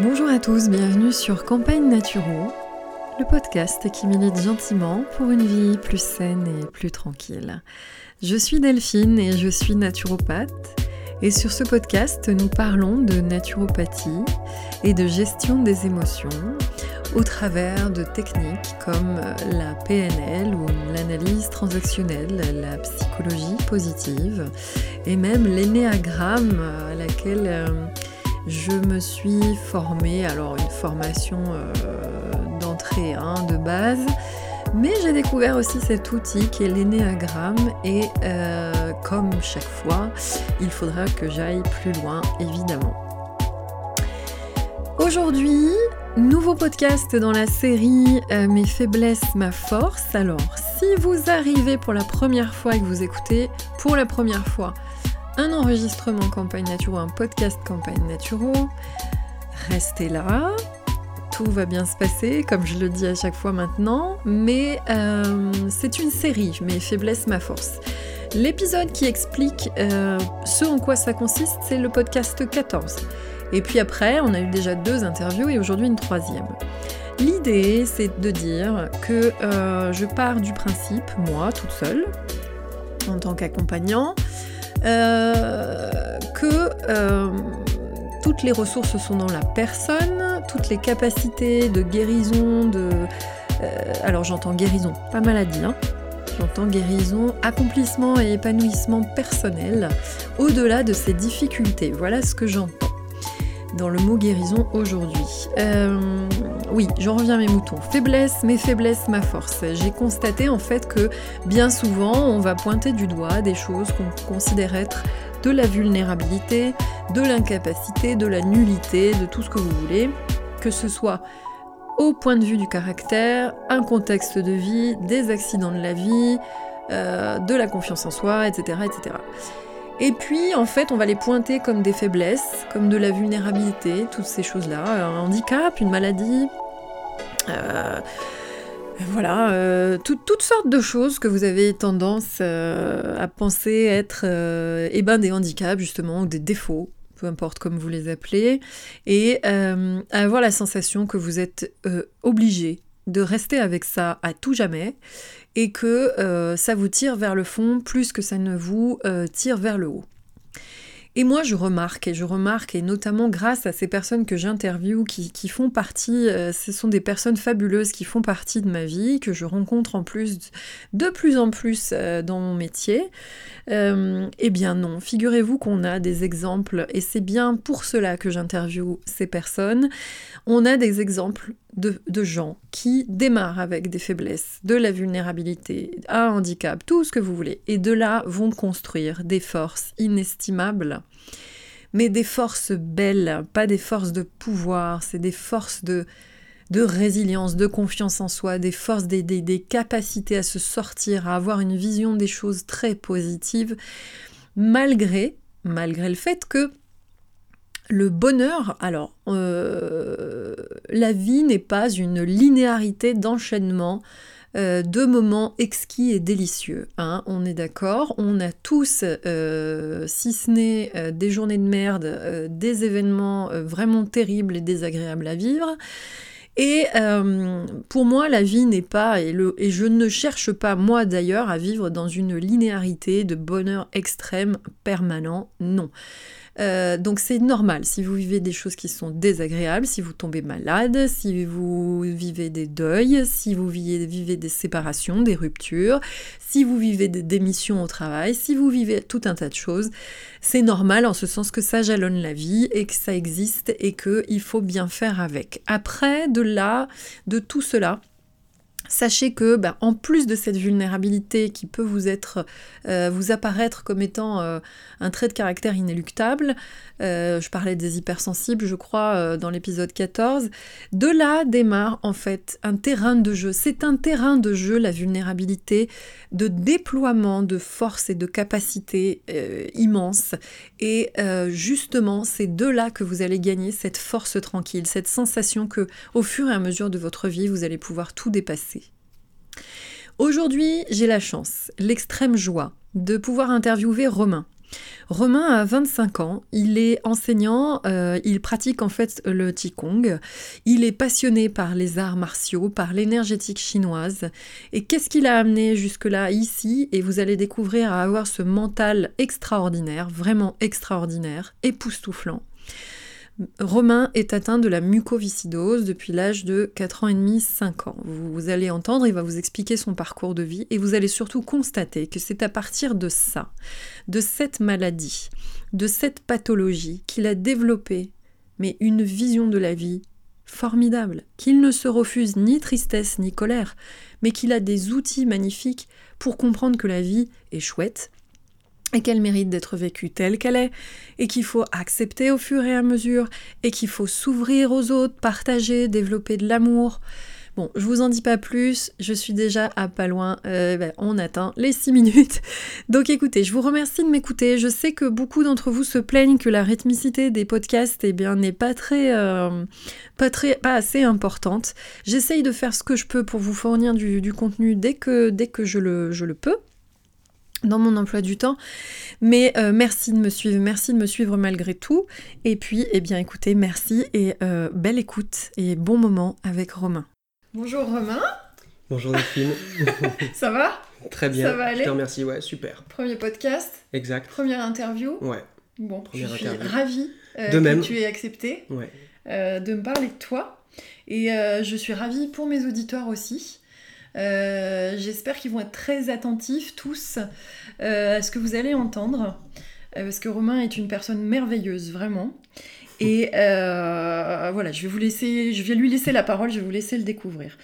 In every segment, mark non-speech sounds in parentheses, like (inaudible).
Bonjour à tous, bienvenue sur Campagne Naturo, le podcast qui milite gentiment pour une vie plus saine et plus tranquille. Je suis Delphine et je suis naturopathe. Et sur ce podcast, nous parlons de naturopathie et de gestion des émotions au travers de techniques comme la PNL ou l'analyse transactionnelle, la psychologie positive et même l'énéagramme à laquelle euh, je me suis formée, alors une formation euh, d'entrée hein, de base, mais j'ai découvert aussi cet outil qui est l'énéagramme et euh, comme chaque fois, il faudra que j'aille plus loin évidemment. Aujourd'hui, nouveau podcast dans la série euh, Mes faiblesses, ma force. Alors, si vous arrivez pour la première fois et que vous écoutez pour la première fois un enregistrement Campagne Naturo, un podcast Campagne Naturo. Restez là, tout va bien se passer, comme je le dis à chaque fois maintenant, mais euh, c'est une série, mes faiblesses, ma force. L'épisode qui explique euh, ce en quoi ça consiste, c'est le podcast 14. Et puis après, on a eu déjà deux interviews et aujourd'hui une troisième. L'idée, c'est de dire que euh, je pars du principe, moi, toute seule, en tant qu'accompagnant, euh, que euh, toutes les ressources sont dans la personne, toutes les capacités de guérison, de... Euh, alors j'entends guérison, pas maladie, hein. j'entends guérison, accomplissement et épanouissement personnel, au-delà de ces difficultés. Voilà ce que j'entends dans le mot guérison aujourd'hui. Euh, oui, j'en reviens à mes moutons. Faiblesse, mes faiblesses, ma force. J'ai constaté en fait que bien souvent on va pointer du doigt des choses qu'on considère être de la vulnérabilité, de l'incapacité, de la nullité, de tout ce que vous voulez, que ce soit au point de vue du caractère, un contexte de vie, des accidents de la vie, euh, de la confiance en soi, etc., etc. Et puis, en fait, on va les pointer comme des faiblesses, comme de la vulnérabilité, toutes ces choses-là, un handicap, une maladie. Euh, voilà, euh, toutes sortes de choses que vous avez tendance euh, à penser être eh ben, des handicaps, justement, ou des défauts, peu importe comme vous les appelez, et avoir la sensation que vous êtes obligé de rester avec ça à tout jamais et que euh, ça vous tire vers le fond plus que ça ne vous euh, tire vers le haut. Et moi, je remarque, et je remarque, et notamment grâce à ces personnes que j'interviewe, qui, font partie, euh, ce sont des personnes fabuleuses qui font partie de ma vie, que je rencontre en plus, de plus en plus dans mon métier. eh bien non, figurez-vous qu'on a des exemples, et c'est bien pour cela que j'interviewe ces personnes. On a des exemples de, gens qui démarrent avec des faiblesses, de la vulnérabilité, un handicap, tout ce que vous voulez, et de là vont construire des forces inestimables, mais des forces belles, pas des forces de pouvoir, c'est des forces de, de résilience, de confiance en soi, des forces, des, des, capacités à se sortir, à avoir une vision des choses très positive, malgré, malgré le fait que le bonheur, alors, euh, la vie n'est pas une linéarité d'enchaînement euh, de moments exquis et délicieux. Hein, on est d'accord, on a tous, euh, si ce n'est des journées de merde, des événements vraiment terribles et désagréables à vivre. Et pour moi, la vie n'est pas, et, et, je ne cherche pas, moi d'ailleurs, à vivre dans une linéarité de bonheur extrême permanent, non. Euh, donc c'est normal si vous vivez des choses qui sont désagréables, si vous tombez malade, si vous vivez des deuils, si vous vivez, des séparations, des ruptures, si vous vivez des démissions au travail, si vous vivez tout un tas de choses. C'est normal en ce sens que ça jalonne la vie et que ça existe et qu'il faut bien faire avec. Après, de là, de tout cela, Sachez que, ben, en plus de cette vulnérabilité qui peut vous être, euh, vous apparaître comme étant euh, un trait de caractère inéluctable, euh, je parlais des hypersensibles, je crois, dans l'épisode 14, de là démarre en fait un terrain de jeu. C'est un terrain de jeu, la vulnérabilité, de déploiement de force et de capacité immense. Et justement, c'est de là que vous allez gagner cette force tranquille, cette sensation que, au fur et à mesure de votre vie, vous allez pouvoir tout dépasser. Aujourd'hui, j'ai la chance, l'extrême joie de pouvoir interviewer Romain. Romain a 25 ans, il est enseignant, euh, il pratique en fait le Qigong, il est passionné par les arts martiaux, par l'énergétique chinoise. Et qu'est-ce qu'il a amené jusque-là ici? Et vous allez découvrir à avoir ce mental extraordinaire, vraiment extraordinaire, époustouflant. Romain est atteint de la mucoviscidose depuis l'âge de 4 ans et demi, 5 ans. Vous, allez entendre, il va vous expliquer son parcours de vie et vous allez surtout constater que c'est à partir de ça, de cette maladie, de cette pathologie qu'il a développé, mais une vision de la vie formidable, qu'il ne se refuse ni tristesse ni colère, mais qu'il a des outils magnifiques pour comprendre que la vie est chouette, et qu'elle mérite d'être vécue telle qu'elle est, et qu'il faut accepter au fur et à mesure, et qu'il faut s'ouvrir aux autres, partager, développer de l'amour. Bon, je vous en dis pas plus, je suis déjà à pas loin, euh, ben, on atteint les 6 minutes. (laughs) Donc écoutez, je vous remercie de m'écouter. Je sais que beaucoup d'entre vous se plaignent que la rythmicité des podcasts eh bien, n'est pas très, euh, pas très, pas assez importante. J'essaye de faire ce que je peux pour vous fournir du, contenu dès que, dès que je le, je le peux dans mon emploi du temps. Mais euh, merci de me suivre, merci de me suivre malgré tout. Et puis, eh bien, écoutez, merci et euh, belle écoute et bon moment avec Romain. Bonjour Romain. Bonjour Delphine. (laughs) Ça va? Très bien. Ça va aller? Je te remercie, ouais, super. Premier podcast? Exact. Première interview? Ouais. Bon, je suis ravie euh, que tu aies accepté ouais. de me parler de toi. Et je suis ravie pour mes auditeurs aussi. Euh, j'espère qu'ils vont être très attentifs tous euh, à ce que vous allez entendre, euh, parce que Romain est une personne merveilleuse, vraiment. Et voilà, je vais vous laisser, je vais lui laisser la parole, je vais vous laisser le découvrir.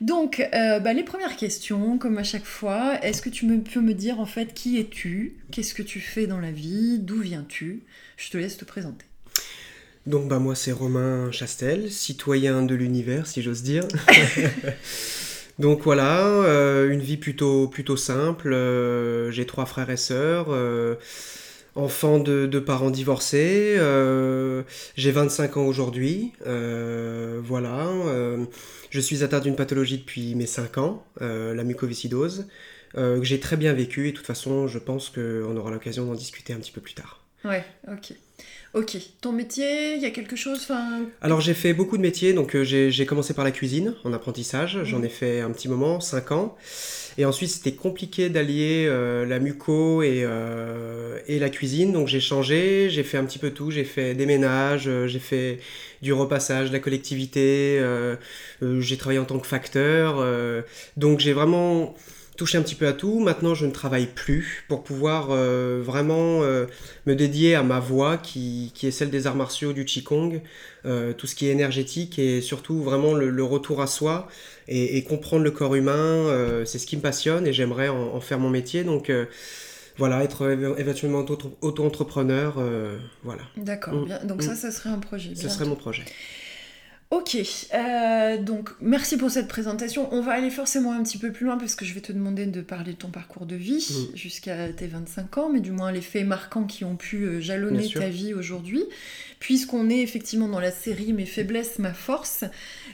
Donc, bah, les premières questions, comme à chaque fois, est-ce que tu me, peux me dire en fait qui es-tu? Qu'est-ce que tu fais dans la vie? D'où viens-tu? Je te laisse te présenter. Donc bah moi c'est Romain Chastel, citoyen de l'univers si j'ose dire. (laughs) Donc voilà, euh, une vie plutôt, plutôt simple. Euh, j'ai trois frères et sœurs, euh, enfants de, parents divorcés. j'ai 25 ans aujourd'hui. voilà. je suis atteint d'une pathologie depuis mes 5 ans, la mucoviscidose, que j'ai très bien vécu et de toute façon, je pense qu'on aura l'occasion d'en discuter un petit peu plus tard. Ouais, ok. Ok, ton métier, il y a quelque chose Alors j'ai fait beaucoup de métiers, donc euh, j'ai commencé par la cuisine en apprentissage, j'en ai fait un petit moment, 5 ans. Et ensuite c'était compliqué d'allier euh, la muco et, euh, et, la cuisine, donc j'ai changé, j'ai fait un petit peu tout, j'ai fait des ménages, j'ai fait du repassage, de la collectivité, j'ai travaillé en tant que facteur, donc j'ai vraiment toucher un petit peu à tout. Maintenant, je ne travaille plus pour pouvoir euh, vraiment euh, me dédier à ma voix qui, qui, est celle des arts martiaux, du Qigong, euh, tout ce qui est énergétique et surtout vraiment le, retour à soi et, comprendre le corps humain. c'est ce qui me passionne et j'aimerais en, faire mon métier. Donc, voilà, être éventuellement auto-entrepreneur. voilà. D'accord, mm. donc ça, mm. ça serait un projet. Ce serait mon projet. Ok, euh, donc merci pour cette présentation. On va aller forcément un petit peu plus loin parce que je vais te demander de parler de ton parcours de vie mm. jusqu'à tes 25 ans, mais du moins les faits marquants qui ont pu euh, jalonner ta vie aujourd'hui, puisqu'on est effectivement dans la série Mes faiblesses, ma force.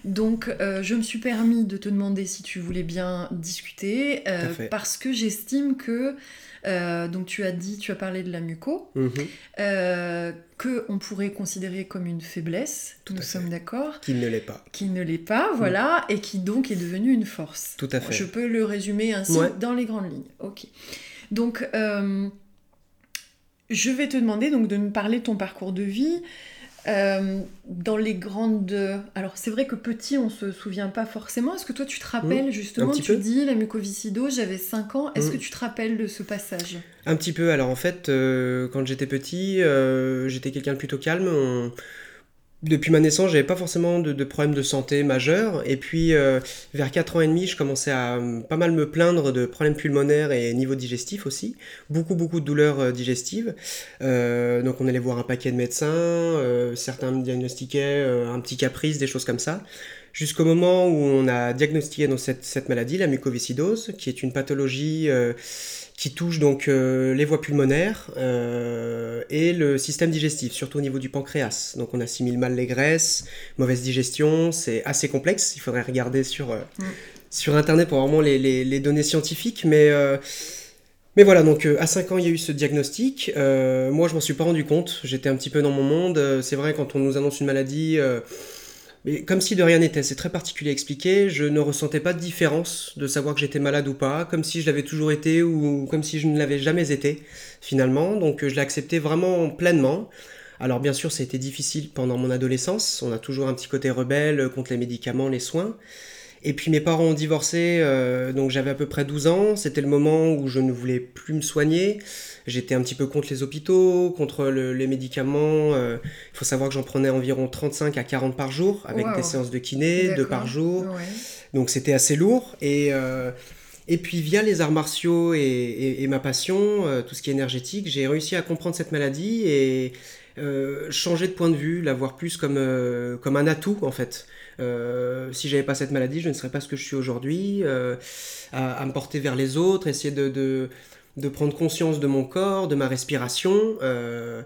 Donc euh, je me suis permis de te demander si tu voulais bien discuter, parce que j'estime que euh, donc tu as dit, tu as parlé de la muco, euh, que on pourrait considérer comme une faiblesse. Tout nous sommes d'accord. Qu'il ne l'est pas. Qu'il ne l'est pas, voilà, et qui donc est devenu une force. Tout à fait. Je peux le résumer ainsi dans les grandes lignes. Ok. Donc euh, je vais te demander donc de me parler de ton parcours de vie. Euh, dans les grandes. Alors, c'est vrai que petit, on se souvient pas forcément. Est-ce que toi, tu te rappelles, mmh, justement, tu dis la mucoviscidose, j'avais 5 ans. Est-ce mmh. que tu te rappelles de ce passage? Un petit peu. Alors, en fait, euh, quand j'étais petit, euh, j'étais quelqu'un de plutôt calme depuis ma naissance, j'avais pas forcément de, de, problèmes de santé majeurs. Et puis, euh, vers 4 ans et demi, je commençais à euh, pas mal me plaindre de problèmes pulmonaires et niveau digestif aussi. Beaucoup, beaucoup de douleurs euh, digestives. donc, on allait voir un paquet de médecins. certains me diagnostiquaient un petit caprice, des choses comme ça. Jusqu'au moment où on a diagnostiqué cette, cette, maladie, la mucoviscidose, qui est une pathologie qui touche donc euh, les voies pulmonaires euh, et le système digestif, surtout au niveau du pancréas. Donc on assimile mal les graisses, mauvaise digestion, c'est assez complexe, il faudrait regarder sur, euh, mm. sur Internet pour vraiment les, les, les données scientifiques, mais Mais voilà, donc à 5 ans, il y a eu ce diagnostic. moi, je m'en suis pas rendu compte. J'étais un petit peu dans mon monde. C'est vrai, quand on nous annonce une maladie, mais comme si de rien n'était, c'est très particulier à expliquer, je ne ressentais pas de différence de savoir que j'étais malade ou pas, comme si je l'avais toujours été ou comme si je ne l'avais jamais été finalement, donc je l'ai accepté vraiment pleinement. Alors bien sûr, ça a été difficile pendant mon adolescence, on a toujours un petit côté rebelle contre les médicaments, les soins. Et puis mes parents ont divorcé, euh, donc j'avais à peu près 12 ans, c'était le moment où je ne voulais plus me soigner. J'étais un petit peu contre les hôpitaux, contre les médicaments. Euh, il faut savoir que j'en prenais environ 35 à 40 par jour, avec des séances de kiné, deux par jour. Donc c'était assez lourd. Et, euh, et puis via les arts martiaux et, ma passion, tout ce qui est énergétique, j'ai réussi à comprendre cette maladie et changer de point de vue, la voir plus comme, comme un atout en fait. Euh, si j'avais pas cette maladie, je ne serais pas ce que je suis aujourd'hui, euh, à, me porter vers les autres, essayer de, de, prendre conscience de mon corps, de ma respiration. Euh,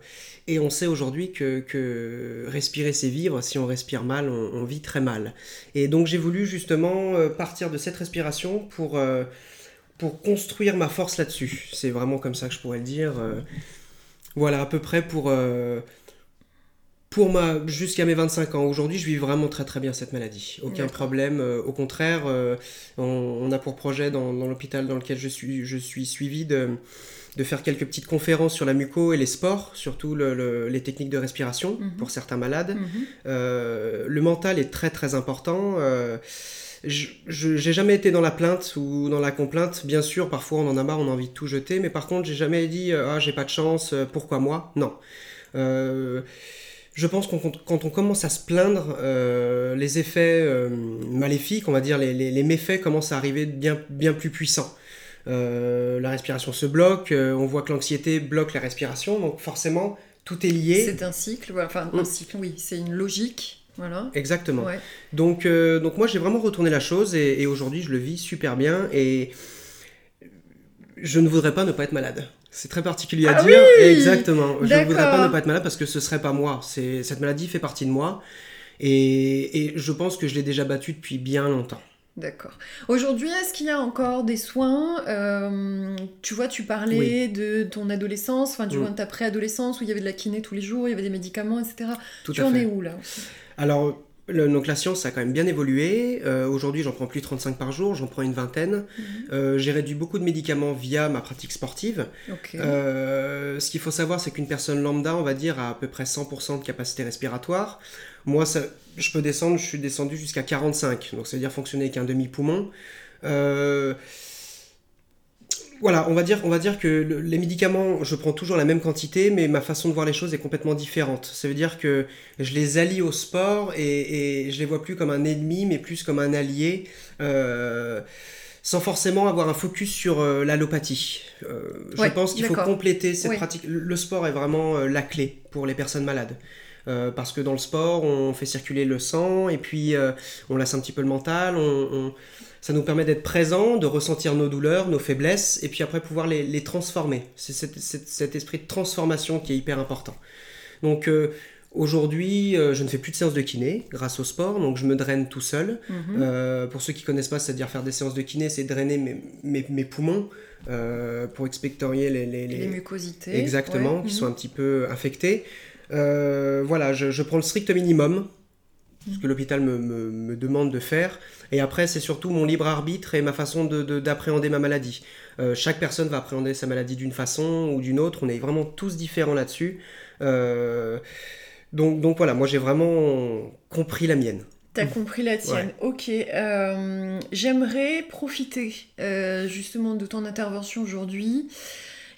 et on sait aujourd'hui que, que, respirer, c'est vivre. Si on respire mal, on, vit très mal. Et donc j'ai voulu justement partir de cette respiration pour, pour construire ma force là-dessus. C'est vraiment comme ça que je pourrais le dire. voilà, à peu près pour pour ma jusqu'à mes 25 ans. Aujourd'hui, je vis vraiment très très bien cette maladie. Aucun problème. Euh, au contraire, euh, on, a pour projet dans, l'hôpital dans lequel je suis, je suis suivi de, de, faire quelques petites conférences sur la muco et les sports, surtout les techniques de respiration mhm. pour certains malades. Mhm. Euh, le mental est très très important. je n'ai jamais été dans la plainte ou dans la complainte. Bien sûr, parfois on en a marre, on a envie de tout jeter, mais par contre, j'ai jamais dit ah j'ai pas de chance, pourquoi moi? Non je pense que quand on commence à se plaindre, euh, les effets euh, maléfiques, on va dire, les, méfaits commencent à arriver bien, bien plus puissants. Euh, la respiration se bloque, on voit que l'anxiété bloque la respiration, donc forcément, tout est lié. C'est un cycle, enfin un mm. cycle, oui, c'est une logique. Voilà. Exactement. Donc, donc moi j'ai vraiment retourné la chose et aujourd'hui je le vis super bien et je ne voudrais pas ne pas être malade. C'est très particulier à ah dire. Exactement. Je ne voudrais pas ne pas être malade parce que ce serait pas moi. C'est cette maladie fait partie de moi et, et je pense que je l'ai déjà battue depuis bien longtemps. D'accord. Aujourd'hui, est-ce qu'il y a encore des soins euh, Tu vois, tu parlais de ton adolescence, enfin, du mm. moins de ta préadolescence où il y avait de la kiné tous les jours, il y avait des médicaments, etc. Tout tu en es où là Alors, donc la science a quand même bien évolué. Euh, aujourd'hui, j'en prends plus 35 par jour, j'en prends une vingtaine. Mhm. Euh, j'ai réduit beaucoup de médicaments via ma pratique sportive. Euh, ce qu'il faut savoir, c'est qu'une personne lambda, on va dire, a à peu près 100% de capacité respiratoire. Moi, ça, je peux descendre, je suis descendu jusqu'à 45, donc c'est-à-dire fonctionner avec un demi-poumon voilà, on va dire, on va dire que les médicaments, je prends toujours la même quantité, mais ma façon de voir les choses est complètement différente. Ça veut dire que je les allie au sport et, et je les vois plus comme un ennemi, mais plus comme un allié, euh, sans forcément avoir un focus sur euh, l'allopathie. Euh, je pense qu'il faut compléter cette pratique. Le sport est vraiment la clé pour les personnes malades. Parce que dans le sport, on fait circuler le sang et puis on laisse un petit peu le mental, on ça nous permet d'être présents, de ressentir nos douleurs, nos faiblesses, et puis après pouvoir les, transformer. C'est cet, esprit de transformation qui est hyper important. Donc euh, aujourd'hui, euh, je ne fais plus de séances de kiné grâce au sport, donc je me draine tout seul. Mhm. Euh, pour ceux qui connaissent pas, c'est-à-dire faire des séances de kiné, c'est drainer mes, poumons pour expectorier les, les, mucosités. Exactement, qui mhm. sont un petit peu infectées. Voilà, je, je prends le strict minimum ce que l'hôpital me, demande de faire. Et après, c'est surtout mon libre arbitre et ma façon d'appréhender ma maladie. Euh, chaque personne va appréhender sa maladie d'une façon ou d'une autre. On est vraiment tous différents là-dessus. Euh, donc, donc voilà, moi j'ai vraiment compris la mienne. T'as compris la tienne, ok. Euh, j'aimerais profiter justement de ton intervention aujourd'hui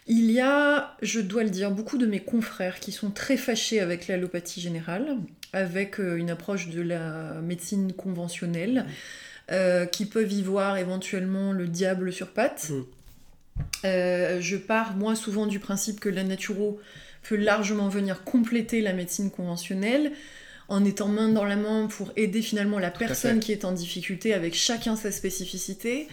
il y a, je dois le dire, beaucoup de mes confrères qui sont très fâchés avec l'allopathie générale, avec euh, une approche de la médecine conventionnelle, euh, qui peuvent y voir éventuellement le diable sur pattes. Mm. Euh, je pars, moi, souvent du principe que la naturo peut largement venir compléter la médecine conventionnelle en étant main dans la main pour aider finalement la personne qui est en difficulté avec chacun sa spécificité.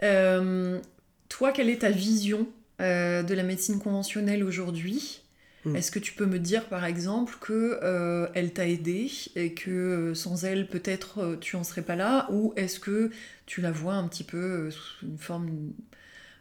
toi, quelle est ta vision euh, de la médecine conventionnelle aujourd'hui. Hmm. Est-ce que tu peux me dire par exemple que euh, elle t'a aidé et que euh, sans elle peut-être tu en serais pas là? Ou est-ce que tu la vois un petit peu sous une forme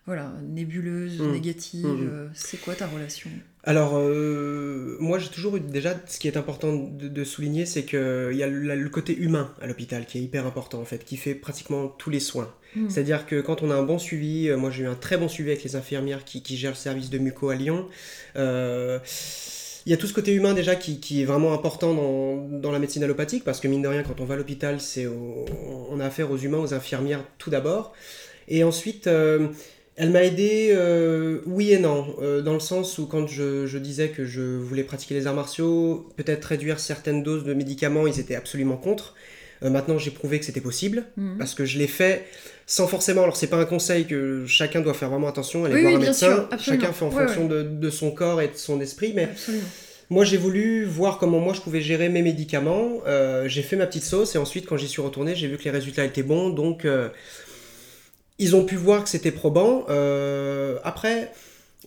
voilà, nébuleuse, Mm. négative. Mm, mm. euh, C'est quoi ta relation? Alors, euh, moi j'ai toujours eu déjà, ce qui est important de, de souligner, c'est qu'il y a le, le côté humain à l'hôpital qui est hyper important en fait, qui fait pratiquement tous les soins. Mm. C'est-à-dire que quand on a un bon suivi, euh, moi j'ai eu un très bon suivi avec les infirmières qui, qui gèrent le service de muco à Lyon. euh, il y a tout ce côté humain déjà qui, qui est vraiment important dans, dans la médecine allopathique parce que mine de rien, quand on va à l'hôpital, c'est au- on a affaire aux humains, aux infirmières tout d'abord. Et ensuite, euh, elle m'a aidé, euh, oui et non, euh, dans le sens où quand je, je disais que je voulais pratiquer les arts martiaux, peut-être réduire certaines doses de médicaments, ils étaient absolument contre. Euh, maintenant, j'ai prouvé que c'était possible Mhm. parce que je l'ai fait sans forcément. Alors, c'est pas un conseil que chacun doit faire vraiment attention, aller Oui, voir oui, un bien médecin. sûr, chacun fait en Ouais, fonction De, de son corps et de son esprit, mais Absolument. moi, j'ai voulu voir comment moi je pouvais gérer mes médicaments. J'ai fait ma petite sauce et ensuite, quand j'y suis retourné, j'ai vu que les résultats étaient bons. Donc, ils ont pu voir que c'était probant. Euh, après,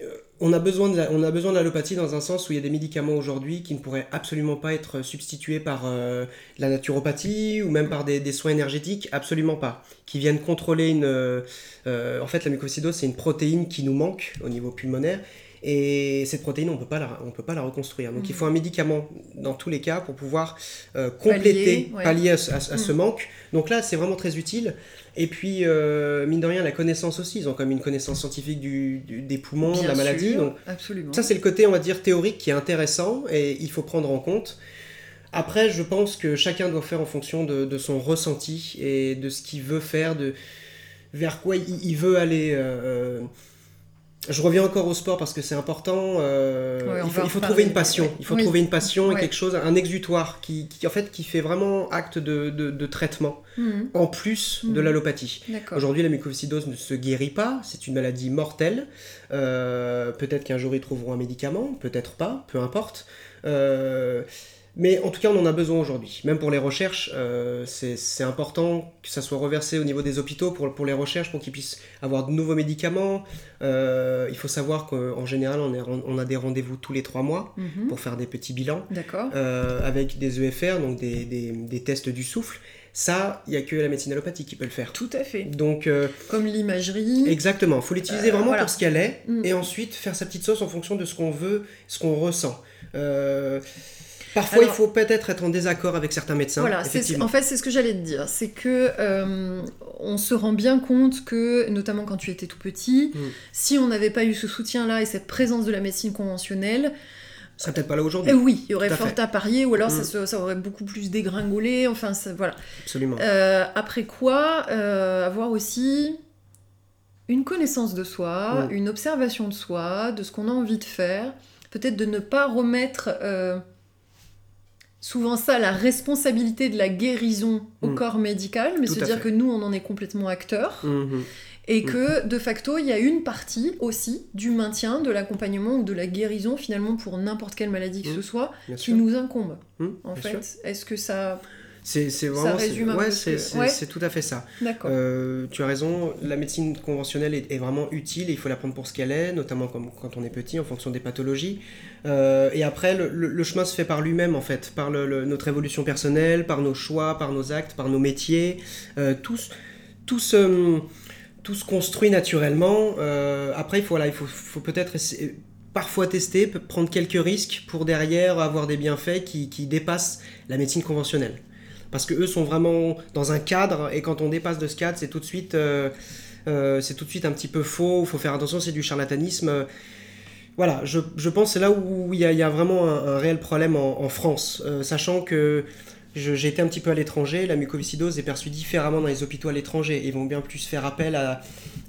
euh, on a besoin de l'allopathie dans un sens où il y a des médicaments aujourd'hui qui ne pourraient absolument pas être substitués par euh, la naturopathie ou même par des, soins énergétiques, absolument pas. Qui viennent contrôler une. en fait, la mucoviscidose, c'est une protéine qui nous manque au niveau pulmonaire. Et cette protéine, on peut pas la, on peut pas la reconstruire. Donc il faut un médicament dans tous les cas pour pouvoir euh, compléter, Pallier, ouais. pallier à, ce- à- à ce Mm. manque. Donc là, c'est vraiment très utile. Et puis, euh, mine de rien, la connaissance aussi. Ils ont comme une connaissance scientifique du, du- des poumons, de la maladie. sûr, Donc absolument. ça, c'est le côté, on va dire, théorique qui est intéressant et il faut prendre en compte. Après, je pense que chacun doit faire en fonction de, de son ressenti et de ce qu'il veut faire, de vers quoi il, il veut aller. euh. Je reviens encore au sport parce que c'est important. euh, Ouais, il faut, il trouver une passion. ouais. Il faut Oui. trouver une passion et quelque chose, un exutoire qui, qui, en fait, qui fait vraiment acte de, de- de traitement Mhm. en plus de Mhm. l'allopathie. Aujourd'hui, la mucoviscidose ne se guérit pas, c'est une maladie mortelle. Euh, peut-être qu'un jour ils trouveront un médicament, peut-être pas, peu importe. Euh, mais en tout cas, on en a besoin aujourd'hui. Même pour les recherches, euh, c'est important que ça soit reversé au niveau des hôpitaux pour, pour les recherches, pour qu'ils puissent avoir de nouveaux médicaments. Euh, il faut savoir qu'en général, on, est- on a des rendez-vous tous les trois mois Mhm. pour faire des petits bilans D'accord. euh, avec des EFR, donc des, des- des tests du souffle. Ça, il n'y a que la médecine allopathique qui peut le faire. Tout à fait. Donc, euh, Comme l'imagerie. Exactement, faut l'utiliser Euh, vraiment voilà. pour ce qu'elle est, Mm. et ensuite faire sa petite sauce en fonction de ce qu'on veut, ce qu'on ressent. Euh, parfois, Alors- il faut peut-être être en désaccord avec certains médecins. Voilà, en fait, c'est ce que j'allais te dire. C'est que euh, on se rend bien compte que, notamment quand tu étais tout petit, Mm. si on n'avait pas eu ce soutien-là et cette présence de la médecine conventionnelle, Ça serait peut-être pas là aujourd'hui. eh oui, il y aurait à fort fait. à parier, ou alors ça, Mm. se- ça aurait beaucoup plus dégringolé. Enfin, ça- voilà. Absolument. Euh, après quoi, euh, avoir aussi une connaissance de soi, Mm. une observation de soi, de ce qu'on a envie de faire, peut-être de ne pas remettre euh, souvent ça, la responsabilité de la guérison au Mm. corps médical, mais se dire fait. que nous, on en est complètement acteurs, Mhm. et Mm. que de facto, il y a une partie aussi du maintien, de l'accompagnement ou de la guérison finalement pour n'importe quelle maladie que Mm. ce soit, Bien qui sûr. nous incombe. En bien fait, est-ce que ça... C'est vraiment. c'est- ouais, ouais. tout à fait ça. Euh, tu as raison, la médecine conventionnelle est, est vraiment utile et il faut la prendre pour ce qu'elle est, notamment comme, quand on est petit, en fonction des pathologies. Euh, et après, le, le- le chemin se fait par lui-même, en fait, par le- notre évolution personnelle, par nos choix, par nos actes, par nos métiers. Euh, tout, se- tout, se, tout se construit naturellement. Euh, après, il faut, voilà, il faut, faut peut-être parfois tester, prendre quelques risques pour derrière avoir des bienfaits qui, qui dépassent la médecine conventionnelle parce que eux sont vraiment dans un cadre et quand on dépasse de ce cadre c'est tout de suite euh, euh, c'est tout de suite un petit peu faux il faut faire attention c'est du charlatanisme voilà je, je pense que c'est là où il y, a- vraiment un, réel problème en, France Euh, sachant que j'ai été un petit peu à l'étranger, la mucoviscidose est perçue différemment dans les hôpitaux à l'étranger. Ils vont bien plus faire appel à,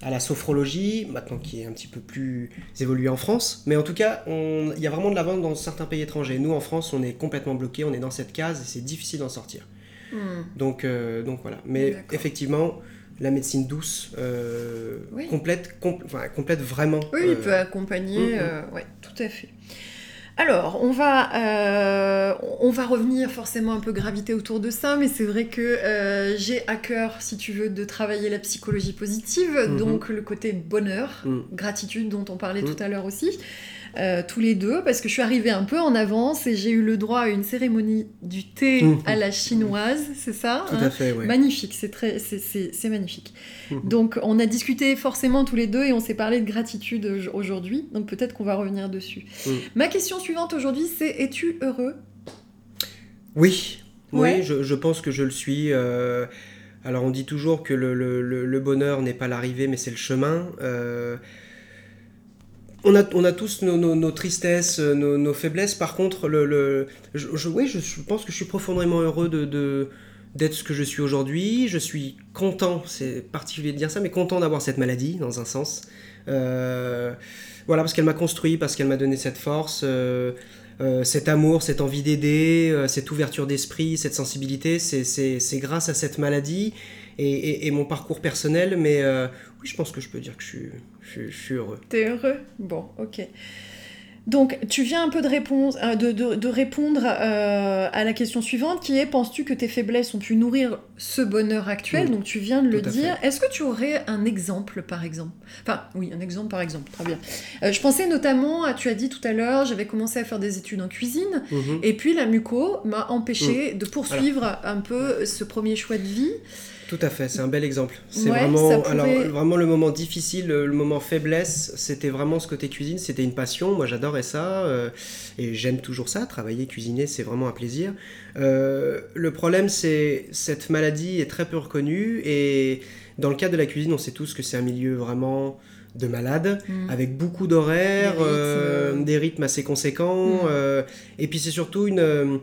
à la sophrologie, maintenant qui est un petit peu plus évoluée en France. Mais en tout cas, il y a vraiment de la vente dans certains pays étrangers. Nous, en France, on est complètement bloqué, on est dans cette case et c'est difficile d'en sortir. Hmm. Donc, euh, donc voilà. Mais effectivement, la médecine douce euh, Oui. complète, com- enfin, complète vraiment. Oui, euh, il peut accompagner, mm, mm. euh, ouais, tout à fait. Alors, on va, euh, on va revenir forcément un peu graviter autour de ça, mais c'est vrai que euh, j'ai à cœur, si tu veux, de travailler la psychologie positive, Mhm. donc le côté bonheur, Mm. gratitude dont on parlait tout à l'heure aussi. Euh, tous les deux, parce que je suis arrivée un peu en avance et j'ai eu le droit à une cérémonie du thé Mhm. à la chinoise, c'est ça Tout hein à fait, ouais. Magnifique, c'est très, c'est- magnifique. Mhm. Donc, on a discuté forcément tous les deux et on s'est parlé de gratitude au- aujourd'hui. Donc, peut-être qu'on va revenir dessus. Mhm. Ma question suivante aujourd'hui, c'est es-tu heureux? Oui, Ouais. oui, je, je pense que je le suis. euh, alors on dit toujours que le, le- le- le bonheur n'est pas l'arrivée, mais c'est le chemin. Euh, on, a, on a tous nos, tristesses, nos, nos faiblesses. Par contre, je, oui, je, pense que je suis profondément heureux de, d'être ce que je suis aujourd'hui. Je suis content, c'est particulier de dire ça, mais content d'avoir cette maladie, dans un sens. Euh, voilà, parce qu'elle m'a construit, parce qu'elle m'a donné cette force. euh, euh, cet amour, cette envie d'aider, euh, cette ouverture d'esprit, cette sensibilité, c'est- grâce à cette maladie et, mon parcours personnel. Mais euh, oui, je pense que je peux dire que je suis, je suis- je suis heureux. T'es heureux? Bon, ok. Donc, tu viens un peu de, réponse, euh, de, de- de répondre euh, à la question suivante qui est penses-tu que tes faiblesses ont pu nourrir ce bonheur actuel? Mm. Donc, tu viens de le dire. Est-ce que tu aurais un exemple, par exemple? Enfin, oui, un exemple, par exemple, très bien. Euh, je pensais notamment à, tu as dit tout à l'heure, j'avais commencé à faire des études en cuisine, Mhm. et puis la muco m'a empêché de poursuivre un peu ce premier choix de vie. Tout à fait, c'est un bel exemple. C'est Ouais, vraiment, alors, vraiment le moment difficile, le moment faiblesse, c'était vraiment ce côté cuisine, c'était une passion. Moi, j'adorais ça euh, et j'aime toujours ça. Travailler, cuisiner, c'est vraiment un plaisir. Euh, le problème, c'est cette maladie est très peu reconnue et dans le cadre de la cuisine, on sait tous que c'est un milieu vraiment de malades Mm. avec beaucoup d'horaires, Des rythmes, euh, euh. des rythmes assez conséquents. Mm. euh, et puis c'est surtout une, euh,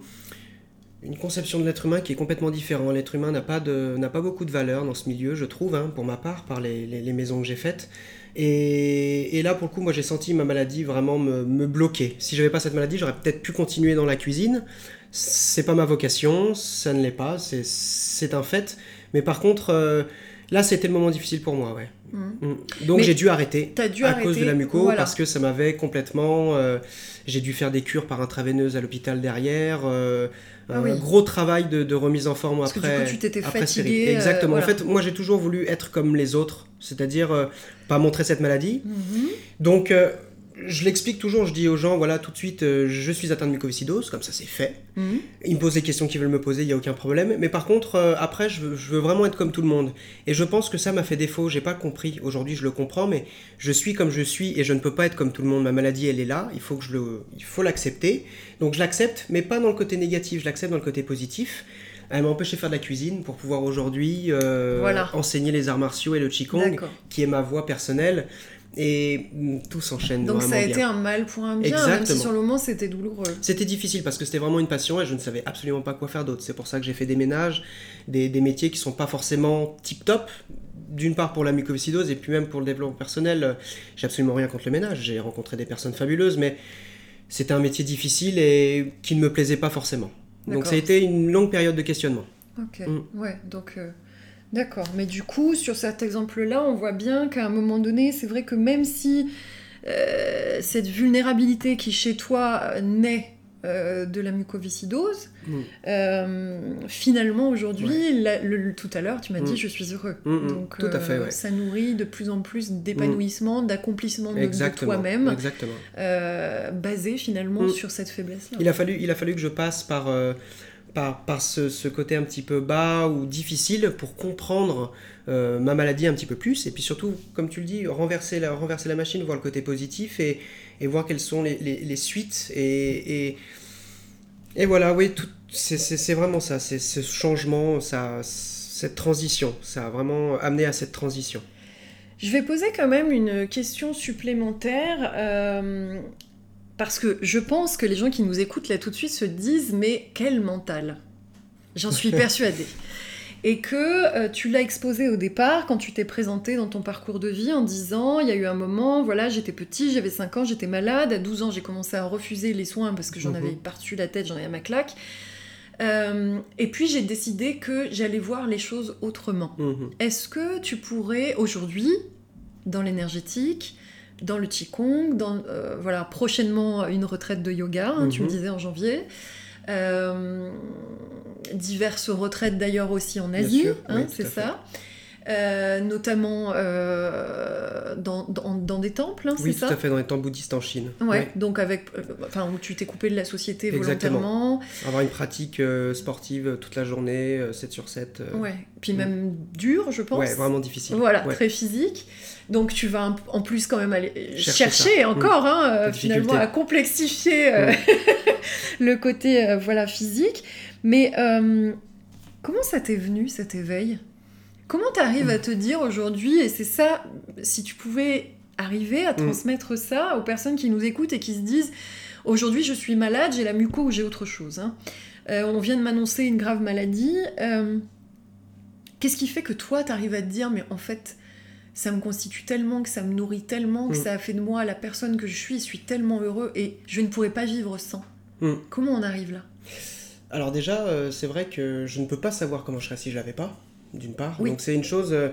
une conception de l'être humain qui est complètement différente. L'être humain n'a pas, de, n'a pas beaucoup de valeur dans ce milieu, je trouve, hein, pour ma part, par les, les- maisons que j'ai faites. Et, et là, pour le coup, moi j'ai senti ma maladie vraiment me, me bloquer. Si j'avais pas cette maladie, j'aurais peut-être pu continuer dans la cuisine. C'est pas ma vocation, ça ne l'est pas, c'est, c'est un fait. Mais par contre, euh, là c'était le moment difficile pour moi, ouais. Mm. Mm. Donc j'ai dû arrêter dû à arrêter. cause de la muco voilà. parce que ça m'avait complètement euh, j'ai dû faire des cures par intraveineuse à l'hôpital derrière euh, Ah un gros travail de, de remise en forme Parce que du après coup, tu t'étais fatigué, euh, exactement voilà. en fait moi j'ai toujours voulu être comme les autres c'est-à-dire pas montrer cette maladie Mhm. donc je l'explique toujours je dis aux gens voilà tout de suite euh, je suis atteint de mucoviscidose comme ça c'est fait Mhm. ils me posent les questions qu'ils veulent me poser, il n'y a aucun problème. Mais par contre, euh, après, je veux, je veux vraiment être comme tout le monde. Et je pense que ça m'a fait défaut, j'ai pas compris. Aujourd'hui, je le comprends, mais je suis comme je suis et je ne peux pas être comme tout le monde. Ma maladie, elle est là, il faut que je le, il faut l'accepter. Donc je l'accepte, mais pas dans le côté négatif, je l'accepte dans le côté positif. Elle m'a empêché de faire de la cuisine pour pouvoir aujourd'hui euh, Voilà. enseigner les arts martiaux et le qigong, qui est ma voie personnelle. Et mm, tout s'enchaîne Donc ça a bien. été un mal pour un bien, même si Exactement. sur le moment c'était douloureux. C'était difficile parce que c'était vraiment une passion et je ne savais absolument pas quoi faire d'autre. C'est pour ça que j'ai fait des ménages, des, des métiers qui sont pas forcément tip top. D'une part pour la mucoviscidose et puis même pour le développement personnel, j'ai absolument rien contre le ménage. J'ai rencontré des personnes fabuleuses, mais c'était un métier difficile et qui ne me plaisait pas forcément. Donc ça a été une longue période de questionnement. Ok, Mm. ouais, donc euh, d'accord. Mais du coup, sur cet exemple-là, on voit bien qu'à un moment donné, c'est vrai que même si euh, cette vulnérabilité qui chez toi naît euh, de la mucoviscidose, Mm. euh, finalement aujourd'hui, le- tout à l'heure, tu m'as dit Mm. je suis heureux. Mm, Donc tout à fait, ouais. ça nourrit de plus en plus d'épanouissement, d'accomplissement de, toi-même, basé finalement sur cette faiblesse-là. Il a fallu, il a fallu que je passe par, par, ce, côté un petit peu bas ou difficile pour comprendre euh, ma maladie un petit peu plus. Et puis surtout, comme tu le dis, renverser la, renverser la machine, voir le côté positif et, voir quelles sont les, suites. Et, et, voilà, oui, c'est vraiment ça, c'est ce changement, ça, cette transition. Ça a vraiment amené à cette transition. Je vais poser quand même une question supplémentaire. euh, parce que je pense que les gens qui nous écoutent là tout de suite se disent mais quel mental J'en suis (laughs) persuadée. Et que euh, tu l'as exposé au départ quand tu t'es présenté dans ton parcours de vie en disant il y a eu un moment, voilà, j'étais petit, j'avais 5 ans, j'étais malade, à 12 ans j'ai commencé à refuser les soins parce que j'en Mhm. avais par-dessus la tête, j'en avais à ma claque. Euh, et puis j'ai décidé que j'allais voir les choses autrement. Mhm. Est-ce que tu pourrais aujourd'hui, dans l'énergétique, dans le Qigong, dans, euh, voilà, prochainement une retraite de yoga, hein, tu me Mhm. disais en janvier, euh, diverses retraites d'ailleurs aussi en Asie, hein, c'est ça. euh, notamment dans, dans, dans des temples, hein, Oui, c'est tout ça à fait, dans les temples bouddhistes en Chine. Ouais, donc avec, euh, enfin, où tu t'es coupé de la société Exactement. volontairement. Avoir une pratique euh, sportive toute la journée, euh, 7 sur 7. euh, Ouais, puis Mm. même dur, je pense. ouais, vraiment difficile. Voilà, Ouais. très physique. Donc tu vas en plus quand même aller Chercher chercher, ça. encore, hein, euh, finalement, à complexifier euh, (laughs) le côté euh, voilà physique. Mais euh, comment ça t'est venu cet éveil? Comment t'arrives à te dire aujourd'hui, et c'est ça, si tu pouvais arriver à transmettre ça aux personnes qui nous écoutent et qui se disent aujourd'hui je suis malade, j'ai la muco ou j'ai autre chose. hein. Euh, on vient de m'annoncer une grave maladie. euh, Qu'est-ce qui fait que toi, t'arrives à te dire, mais en fait, ça me constitue tellement, que ça me nourrit tellement, que Mm. ça a fait de moi la personne que je suis, je suis tellement heureux et je ne pourrais pas vivre sans. Mm. Comment on arrive là? Alors déjà, euh, c'est vrai que je ne peux pas savoir comment je serais si je l'avais pas, d'une part. Oui. Donc c'est une chose, euh,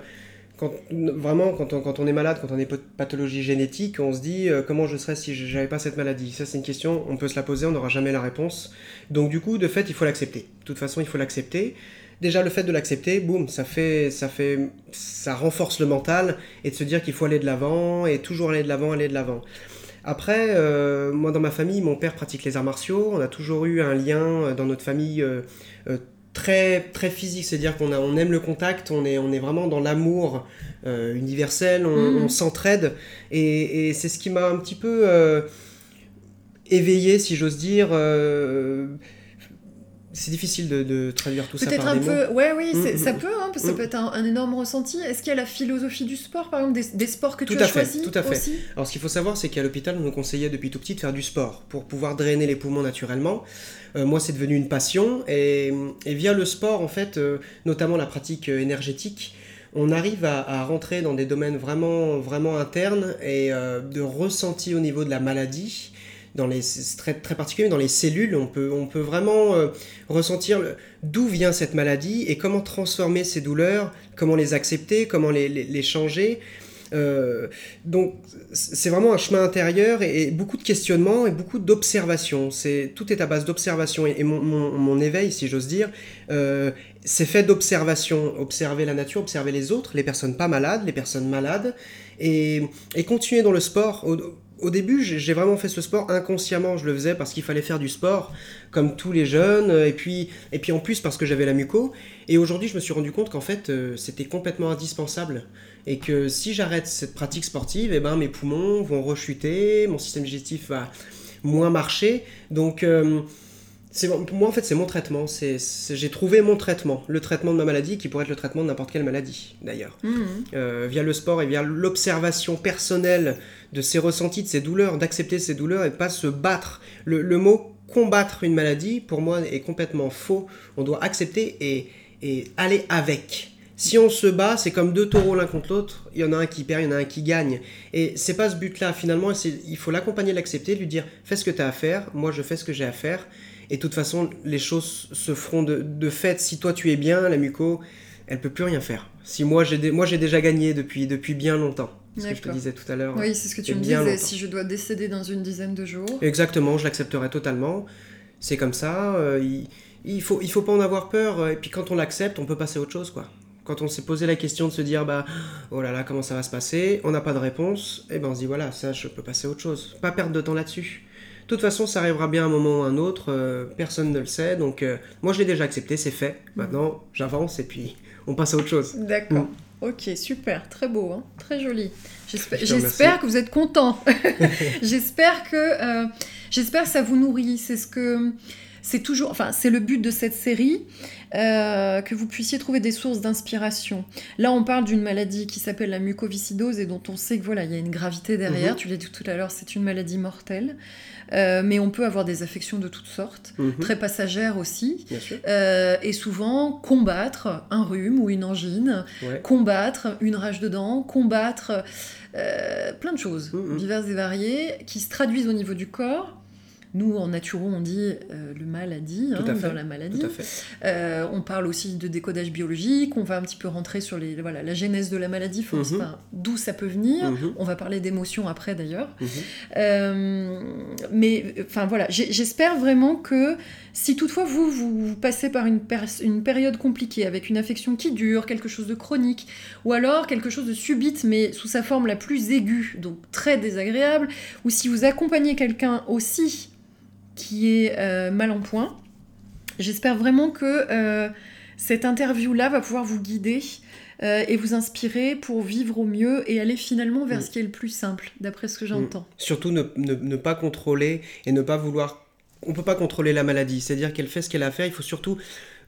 quand, vraiment, quand on, quand on est malade, quand on est pat- pathologie génétique, on se dit euh, comment je serais si je n'avais pas cette maladie? Ça c'est une question, on peut se la poser, on n'aura jamais la réponse. Donc du coup, de fait, il faut l'accepter. De toute façon, il faut l'accepter. Déjà, le fait de l'accepter, boum, ça fait, ça fait, ça renforce le mental et de se dire qu'il faut aller de l'avant et toujours aller de l'avant, aller de l'avant. Après, euh, moi dans ma famille, mon père pratique les arts martiaux. On a toujours eu un lien dans notre famille euh, très très physique, c'est-à-dire qu'on a- on aime le contact, on est on est vraiment dans l'amour euh, universel, on, Mhm. on s'entraide et, et c'est ce qui m'a un petit peu euh, éveillé, si j'ose dire. euh, c'est difficile de, de traduire tout ça Peut-être par un des mots. peu, ouais, oui, Mm, mm, ça mm. peut, hein, parce que ça Mm. peut être un, un énorme ressenti. Est-ce qu'il y a la philosophie du sport, par exemple, des, des sports que tu as fait, choisis tout à fait. aussi? Alors ce qu'il faut savoir, c'est qu'à l'hôpital, on nous conseillait depuis tout petit de faire du sport pour pouvoir drainer les poumons naturellement. Euh, moi, c'est devenu une passion et, et via le sport, en fait, euh, notamment la pratique euh, énergétique, on arrive à, à rentrer dans des domaines vraiment, vraiment internes et euh, de ressenti au niveau de la maladie. Dans les, très, très particulier, dans les cellules, on peut, on peut vraiment euh, ressentir d'où vient cette maladie et comment transformer ces douleurs, comment les accepter, comment les, les- les changer. Euh, donc c'est vraiment un chemin intérieur et, beaucoup de questionnements et beaucoup d'observations. C'est tout est à base d'observation et, mon, mon- mon éveil, si j'ose dire, euh, c'est fait d'observation. Observer la nature, observer les autres, les personnes pas malades, les personnes malades et, et continuer dans le sport. Au, au début, j'ai vraiment fait ce sport inconsciemment. Je le faisais parce qu'il fallait faire du sport, comme tous les jeunes. Et puis, et puis en plus parce que j'avais la muco. Et aujourd'hui, je me suis rendu compte qu'en fait, euh, c'était complètement indispensable et que si j'arrête cette pratique sportive, eh ben, mes poumons vont rechuter, mon système digestif va moins marcher. Donc, euh, pour moi, en fait, c'est mon traitement. C'est, j'ai trouvé mon traitement, le traitement de ma maladie qui pourrait être le traitement de n'importe quelle maladie, d'ailleurs. Euh, via le sport et via l'observation personnelle de ses ressentis, de ses douleurs, d'accepter ses douleurs et pas se battre. Le, mot combattre une maladie, pour moi, est complètement faux. On doit accepter et, et aller avec. Si on se bat, c'est comme deux taureaux l'un contre l'autre. Il y en a un qui perd, il y en a un qui gagne. Et c'est pas ce but-là. Finalement, il faut l'accompagner, l'accepter, lui dire fais ce que tu as à faire. Moi, je fais ce que j'ai à faire. Et de toute façon, les choses se feront de, fait. Si toi tu es bien, la muco, elle peut plus rien faire. Si moi j'ai dé- moi j'ai déjà gagné depuis depuis bien longtemps. Ce que je te disais tout à l'heure. Oui, c'est ce que tu me disais. longtemps. Si je dois décéder dans une dizaine de jours. Exactement, je l'accepterai totalement. C'est comme ça. euh, il, il faut il faut pas en avoir peur. euh, Et puis quand on l'accepte, on peut passer à autre chose quoi. Quand on s'est posé la question de se dire bah oh là là comment ça va se passer, on n'a pas de réponse, et ben on se dit voilà ça je peux passer à autre chose. Pas perdre de temps là-dessus. De toute façon, ça arrivera bien un moment ou un autre, euh, personne ne le sait, donc euh, moi je l'ai déjà accepté, c'est fait. Maintenant, j'avance et puis on passe à autre chose. D'accord. Mm. Ok, super, très beau, hein, très joli. J'espère que vous êtes content. (laughs) (laughs) j'espère que euh, j'espère que ça vous nourrit. C'est ce que c'est toujours, enfin c'est le but de cette série, euh, que vous puissiez trouver des sources d'inspiration. Là, on parle d'une maladie qui s'appelle la mucoviscidose et dont on sait que voilà, il y a une gravité derrière. Mhm. Tu l'as dit tout à l'heure, c'est une maladie mortelle, Euh, mais on peut avoir des affections de toutes sortes, Mhm, très passagères aussi. Euh, et souvent combattre un rhume ou une angine, Ouais. combattre une rage de dents, combattre euh, plein de choses Mhm. diverses et variées qui se traduisent au niveau du corps nous, en naturo, on dit euh, le mal a dit Tout hein, dans la maladie. Tout à fait. Euh, on parle aussi de décodage biologique, on va un petit peu rentrer sur les, voilà, la genèse de la maladie, enfin, d'où ça peut venir. Mhm. On va parler d'émotions après d'ailleurs. Mhm. Euh, mais enfin voilà, j'espère vraiment que si toutefois vous, vous, vous passez par une, une période compliquée avec une affection qui dure, quelque chose de chronique, ou alors quelque chose de subite mais sous sa forme la plus aiguë, donc très désagréable, ou si vous accompagnez quelqu'un aussi qui est euh, mal en point, j'espère vraiment que euh, cette interview-là va pouvoir vous guider. euh, et vous inspirer pour vivre au mieux et aller finalement vers Mm. ce qui est le plus simple, d'après ce que j'entends. Surtout ne, ne- ne pas contrôler et ne pas vouloir. On peut pas contrôler la maladie, c'est-à-dire qu'elle fait ce qu'elle a à faire. Il faut surtout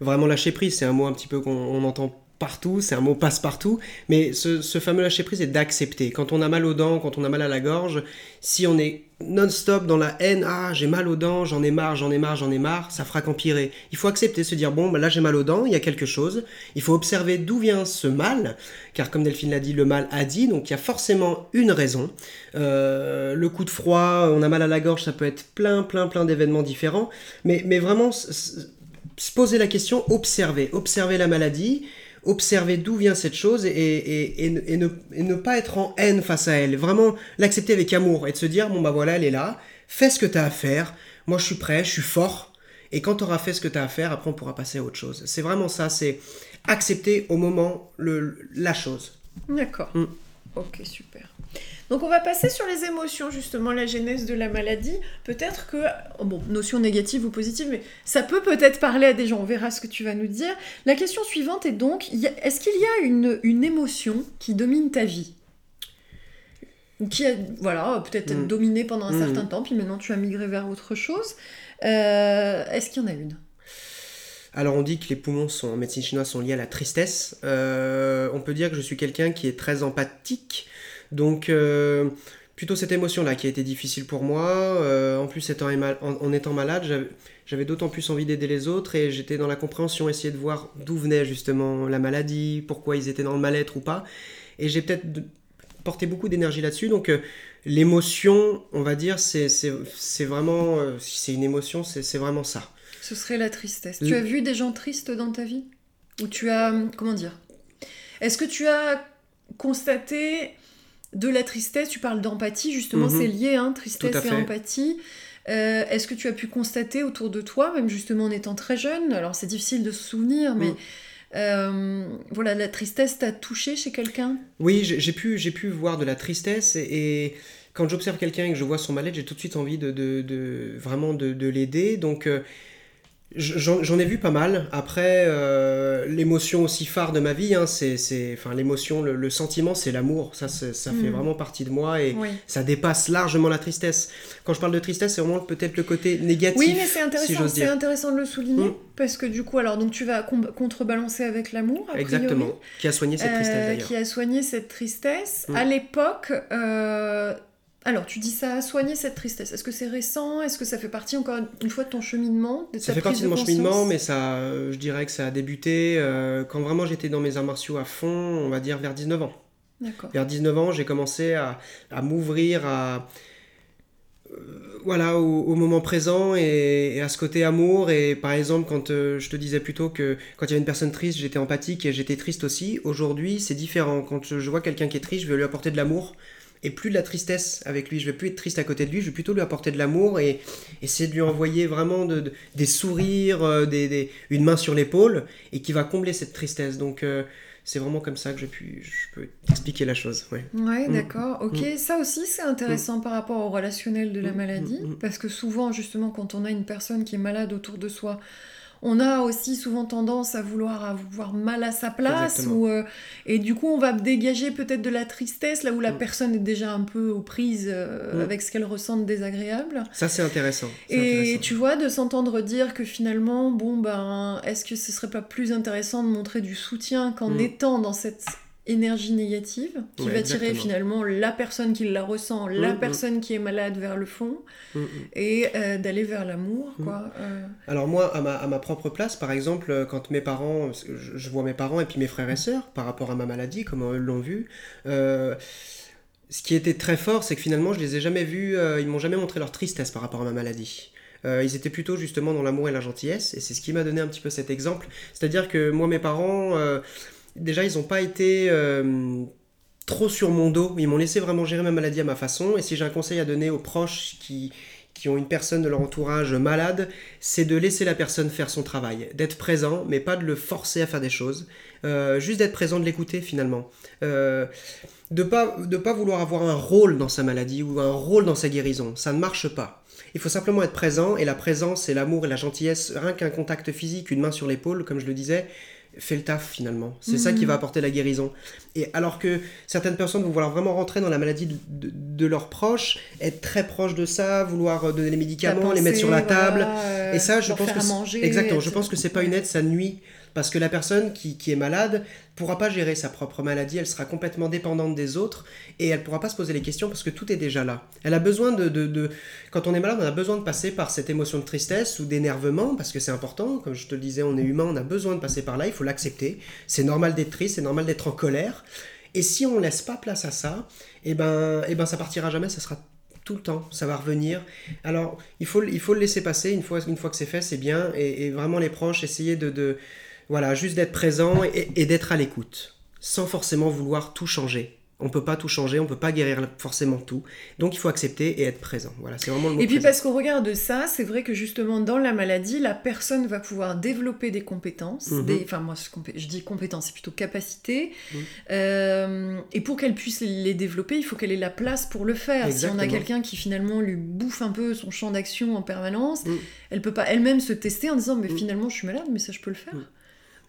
vraiment lâcher prise. C'est un mot un petit peu qu'on on entend partout, c'est un mot passe-partout. Mais ce, ce fameux lâcher prise est d'accepter. Quand on a mal aux dents, quand on a mal à la gorge, si on est non-stop dans la haine, ah j'ai mal aux dents, j'en ai marre, j'en ai marre, j'en ai marre, ça fera qu'empirer. Il faut accepter, se dire bon, bah là j'ai mal aux dents, il y a quelque chose. Il faut observer d'où vient ce mal, car comme Delphine l'a dit, le mal a dit, donc il y a forcément une raison. Euh, le coup de froid, on a mal à la gorge, ça peut être plein, plein, plein d'événements différents. Mais, mais vraiment, se poser la question, observer, observer la maladie, observer d'où vient cette chose et, et- et ne- et ne, et ne pas être en haine face à elle. Vraiment l'accepter avec amour et de se dire, bon bah voilà, elle est là, fais ce que tu as à faire, moi je suis prêt, je suis fort. Et quand tu auras fait ce que tu as à faire, après on pourra passer à autre chose. C'est vraiment ça, c'est accepter au moment le, la chose. D'accord. Mm. Ok, super. Donc on va passer sur les émotions, justement, la genèse de la maladie. Peut-être que, oh, bon, notion négative ou positive, mais ça peut peut-être parler à des gens, on verra ce que tu vas nous dire. La question suivante est donc, est-ce qu'il y a une, une émotion qui domine ta vie? Ou Qui a, voilà, peut-être Mm. dominé pendant un Mm. certain temps, puis maintenant tu as migré vers autre chose. Euh, est-ce qu'il y en a une? Alors on dit que les poumons sont, en médecine chinoise sont liés à la tristesse. Euh, on peut dire que je suis quelqu'un qui est très empathique. Donc euh, plutôt cette émotion-là qui a été difficile pour moi. Euh, en plus étant en, en étant malade, j'avais- d'autant plus envie d'aider les autres et j'étais dans la compréhension, essayer de voir d'où venait justement la maladie, pourquoi ils étaient dans le mal-être ou pas. Et j'ai peut-être porté beaucoup d'énergie là-dessus. Donc euh, l'émotion, on va dire, c'est vraiment... euh, si c'est une émotion, c'est c'est vraiment ça. Ce serait la tristesse. Le- Tu as vu des gens tristes dans ta vie? Ou tu as... Comment dire? Est-ce que tu as constaté de la tristesse Tu parles d'empathie, justement, Mhm. c'est lié, hein, tristesse et empathie. Euh, Est-ce que tu as pu constater autour de toi, même justement en étant très jeune Alors c'est difficile de se souvenir, mais Mm. euh, voilà, la tristesse t'a touché chez quelqu'un? Oui, j'ai pu, j'ai pu voir de la tristesse et, et quand j'observe quelqu'un et que je vois son mal-être, j'ai tout de suite envie de, de- de- vraiment de, de l'aider. Donc euh, j'en ai vu pas mal. Après, euh, l'émotion aussi phare de ma vie, hein, c'est, enfin l'émotion, le, le sentiment, c'est l'amour. Ça, ça fait Mhm. vraiment partie de moi et Oui. ça dépasse largement la tristesse. Quand je parle de tristesse, c'est vraiment peut-être le côté négatif. Oui, mais c'est intéressant, c'est intéressant de le souligner, Mm. parce que du coup, alors, donc tu vas contrebalancer avec l'amour, priori. Exactement. Qui a soigné cette tristesse Euh, d'ailleurs. qui a soigné cette tristesse. Mm. À l'époque, euh, alors tu dis ça a soigné cette tristesse. Est-ce que c'est récent? Est-ce que ça fait partie encore une fois de ton cheminement de Ça fait partie de mon cheminement, mais ça, euh, je dirais que ça a débuté euh, quand vraiment j'étais dans mes arts martiaux à fond, on va dire vers 19 ans. D'accord. Vers 19 ans, j'ai commencé à, à m'ouvrir à, euh, voilà, au, au moment présent et, et à ce côté amour. Et par exemple, quand euh, je te disais plutôt que quand il y avait une personne triste, j'étais empathique et j'étais triste aussi. Aujourd'hui, c'est différent. Quand je, je vois quelqu'un qui est triste, je vais lui apporter de l'amour et plus de la tristesse avec lui. Je vais plus être triste à côté de lui, je vais plutôt lui apporter de l'amour et essayer de lui envoyer vraiment de, de- des sourires, euh, des, des- une main sur l'épaule et qui va combler cette tristesse. Donc euh, c'est vraiment comme ça que je, puis, je peux expliquer la chose. Ouais. Ouais, Mm. d'accord. Ok, ça aussi c'est intéressant par rapport au relationnel de la Mm, maladie, mm, mm. parce que souvent, justement, quand on a une personne qui est malade autour de soi, on a aussi souvent tendance à vouloir avoir mal à sa place, ou, euh, et du coup, on va dégager peut-être de la tristesse là où la Mm. personne est déjà un peu aux prises euh, Mm. avec ce qu'elle ressent de désagréable. Ça c'est intéressant. Et intéressant. tu vois, de s'entendre dire que finalement, bon ben, est-ce que ce serait pas plus intéressant de montrer du soutien qu'en Mm. étant dans cette énergie négative qui Ouais, va tirer exactement. finalement la personne qui la ressent, la Mm, mm. personne qui est malade vers le fond Mm, mm. et euh, d'aller vers l'amour, Mm. quoi. euh. Alors moi, à ma, à ma propre place, par exemple, euh, quand mes parents, je, je vois mes parents et puis mes frères et sœurs par rapport à ma maladie, comment eux l'ont vu, euh, ce qui était très fort, c'est que finalement, je les ai jamais vus, ils m'ont jamais montré leur tristesse par rapport à ma maladie. Euh, ils étaient plutôt justement dans l'amour et la gentillesse, et c'est ce qui m'a donné un petit peu cet exemple. C'est-à-dire que moi, mes parents, euh, déjà, ils n'ont pas été euh, trop sur mon dos, ils m'ont laissé vraiment gérer ma maladie à ma façon, et si j'ai un conseil à donner aux proches qui, qui ont une personne de leur entourage malade, c'est de laisser la personne faire son travail, d'être présent, mais pas de le forcer à faire des choses, juste d'être présent, de l'écouter finalement. de pas de pas vouloir avoir un rôle dans sa maladie ou un rôle dans sa guérison, ça ne marche pas. Il faut simplement être présent, et la présence, c'est l'amour et la gentillesse. Rien qu'un contact physique, une main sur l'épaule, comme je le disais, fait le taf finalement. C'est ça qui mhm. va apporter la guérison. Et alors que certaines personnes vont vouloir vraiment rentrer dans la maladie de, leurs proches, être très proches de ça, vouloir donner les médicaments, les mettre sur la table. et ça, je pense que exactement. Je pense que c'est pas une aide, ça nuit parce que la personne qui, est malade pourra pas gérer sa propre maladie, elle sera complètement dépendante des autres et elle pourra pas se poser les questions parce que tout est déjà là. Elle a besoin de, de, Quand on est malade, on a besoin de passer par cette émotion de tristesse ou d'énervement parce que c'est important. Comme je te le disais, on est humain, on a besoin de passer par là, il faut l'accepter. C'est normal d'être triste, c'est normal d'être en colère. Et si on laisse pas place à ça, eh ben, eh ben ça partira jamais, ça sera tout le temps, ça va revenir. Alors, il faut, il faut le laisser passer, une fois, une fois que c'est fait, c'est bien, et, vraiment les proches, essayer de, voilà, juste d'être présent et, d'être à l'écoute, sans forcément vouloir tout changer. On peut pas tout changer, on peut pas guérir forcément tout. Donc il faut accepter et être présent. Voilà, c'est vraiment le mot Et puis parce qu'au regard de ça, c'est vrai que justement dans la maladie, la personne va pouvoir développer des compétences. Mhm. des, enfin moi je dis compétences, c'est plutôt capacité. Mhm. Euh, et pour qu'elle puisse les développer, il faut qu'elle ait la place pour le faire. Si on a quelqu'un qui finalement lui bouffe un peu son champ d'action en permanence, elle mhm. elle peut pas elle-même se tester en disant mais finalement je suis malade, mais ça je peux le faire.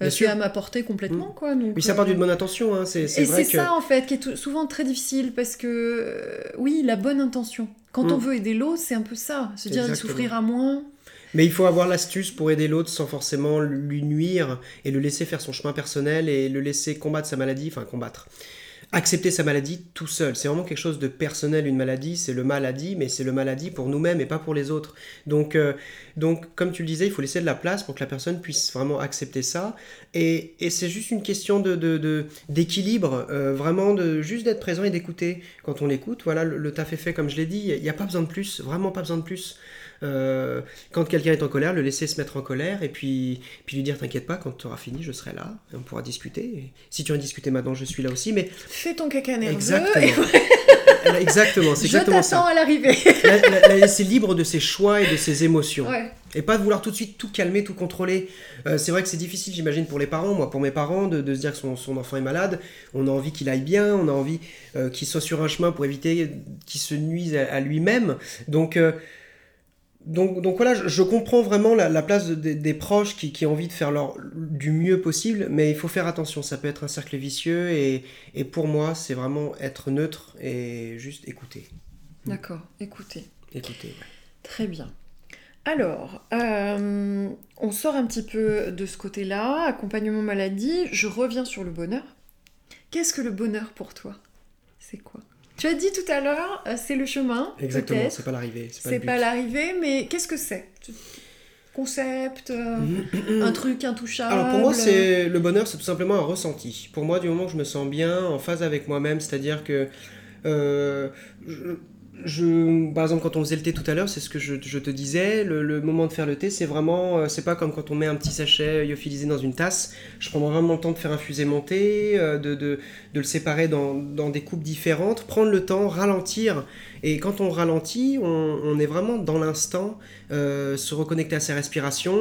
Euh, c'est à m'apporter complètement, mm. quoi. Donc, oui, ça part d'une euh, bonne intention, hein. c'est Et c'est ça, en fait, qui est souvent très difficile, parce que, euh, oui, la bonne intention. Quand on mm. veut aider l'autre, c'est un peu ça. Se dire, il souffrira moins. Mais il faut avoir l'astuce pour aider l'autre sans forcément lui nuire et le laisser faire son chemin personnel et le laisser combattre sa maladie, enfin combattre accepter sa maladie tout seul. C'est vraiment quelque chose de personnel, une maladie, c'est le maladie, mais c'est le maladie pour nous-mêmes et pas pour les autres. Donc, euh, donc, comme tu le disais, il faut laisser de la place pour que la personne puisse vraiment accepter ça. Et, et c'est juste une question de, d'équilibre, euh, vraiment de juste d'être présent et d'écouter. Quand on l'écoute, voilà, le, le taf est fait comme je l'ai dit, il n'y a pas besoin de plus, vraiment pas besoin de plus. Euh, quand quelqu'un est en colère, le laisser se mettre en colère et puis, puis lui dire T'inquiète pas, quand tu auras fini, je serai là et on pourra discuter. si tu as discuté maintenant, je suis là aussi. Mais fais ton caca nerveux. Exactement. (laughs) exactement, c'est exactement ça. à l'arrivée. la, laisser libre de ses choix et de ses émotions. Et pas de vouloir tout de suite tout calmer, tout contrôler. Euh, c'est vrai que c'est difficile, j'imagine, pour les parents, moi, pour mes parents, de, se dire que son, enfant est malade. On a envie qu'il aille bien, on a envie euh, qu'il soit sur un chemin pour éviter qu'il se nuise à, lui-même. Donc, donc, donc voilà, je, comprends vraiment la, place des proches qui, ont envie de faire leur, du mieux possible, mais il faut faire attention, ça peut être un cercle vicieux, et, pour moi, c'est vraiment être neutre et juste écouter. D'accord, écouter. Écouter, Très bien. Alors, euh, on sort un petit peu de ce côté-là, accompagnement maladie, je reviens sur le bonheur. Qu'est-ce que le bonheur pour toi? C'est quoi? Tu as dit tout à l'heure, euh, c'est le chemin. Exactement, c'est pas l'arrivée. C'est pas l'arrivée, mais qu'est-ce que c'est? Concept, euh, un truc intouchable? Alors pour moi, c'est le bonheur, c'est tout simplement un ressenti. Pour moi, du moment que je me sens bien, en phase avec moi-même, c'est-à-dire que euh, je, par exemple, quand on faisait le thé tout à l'heure, c'est ce que je, te disais, le, moment de faire le thé, c'est vraiment, euh, c'est pas comme quand on met un petit sachet lyophilisé dans une tasse. Je prends vraiment le temps de faire infuser mon thé, euh, de, de, de, le séparer dans, dans, des coupes différentes, prendre le temps, ralentir. Et quand on ralentit, on, on est vraiment dans l'instant, euh, se reconnecter à ses respirations,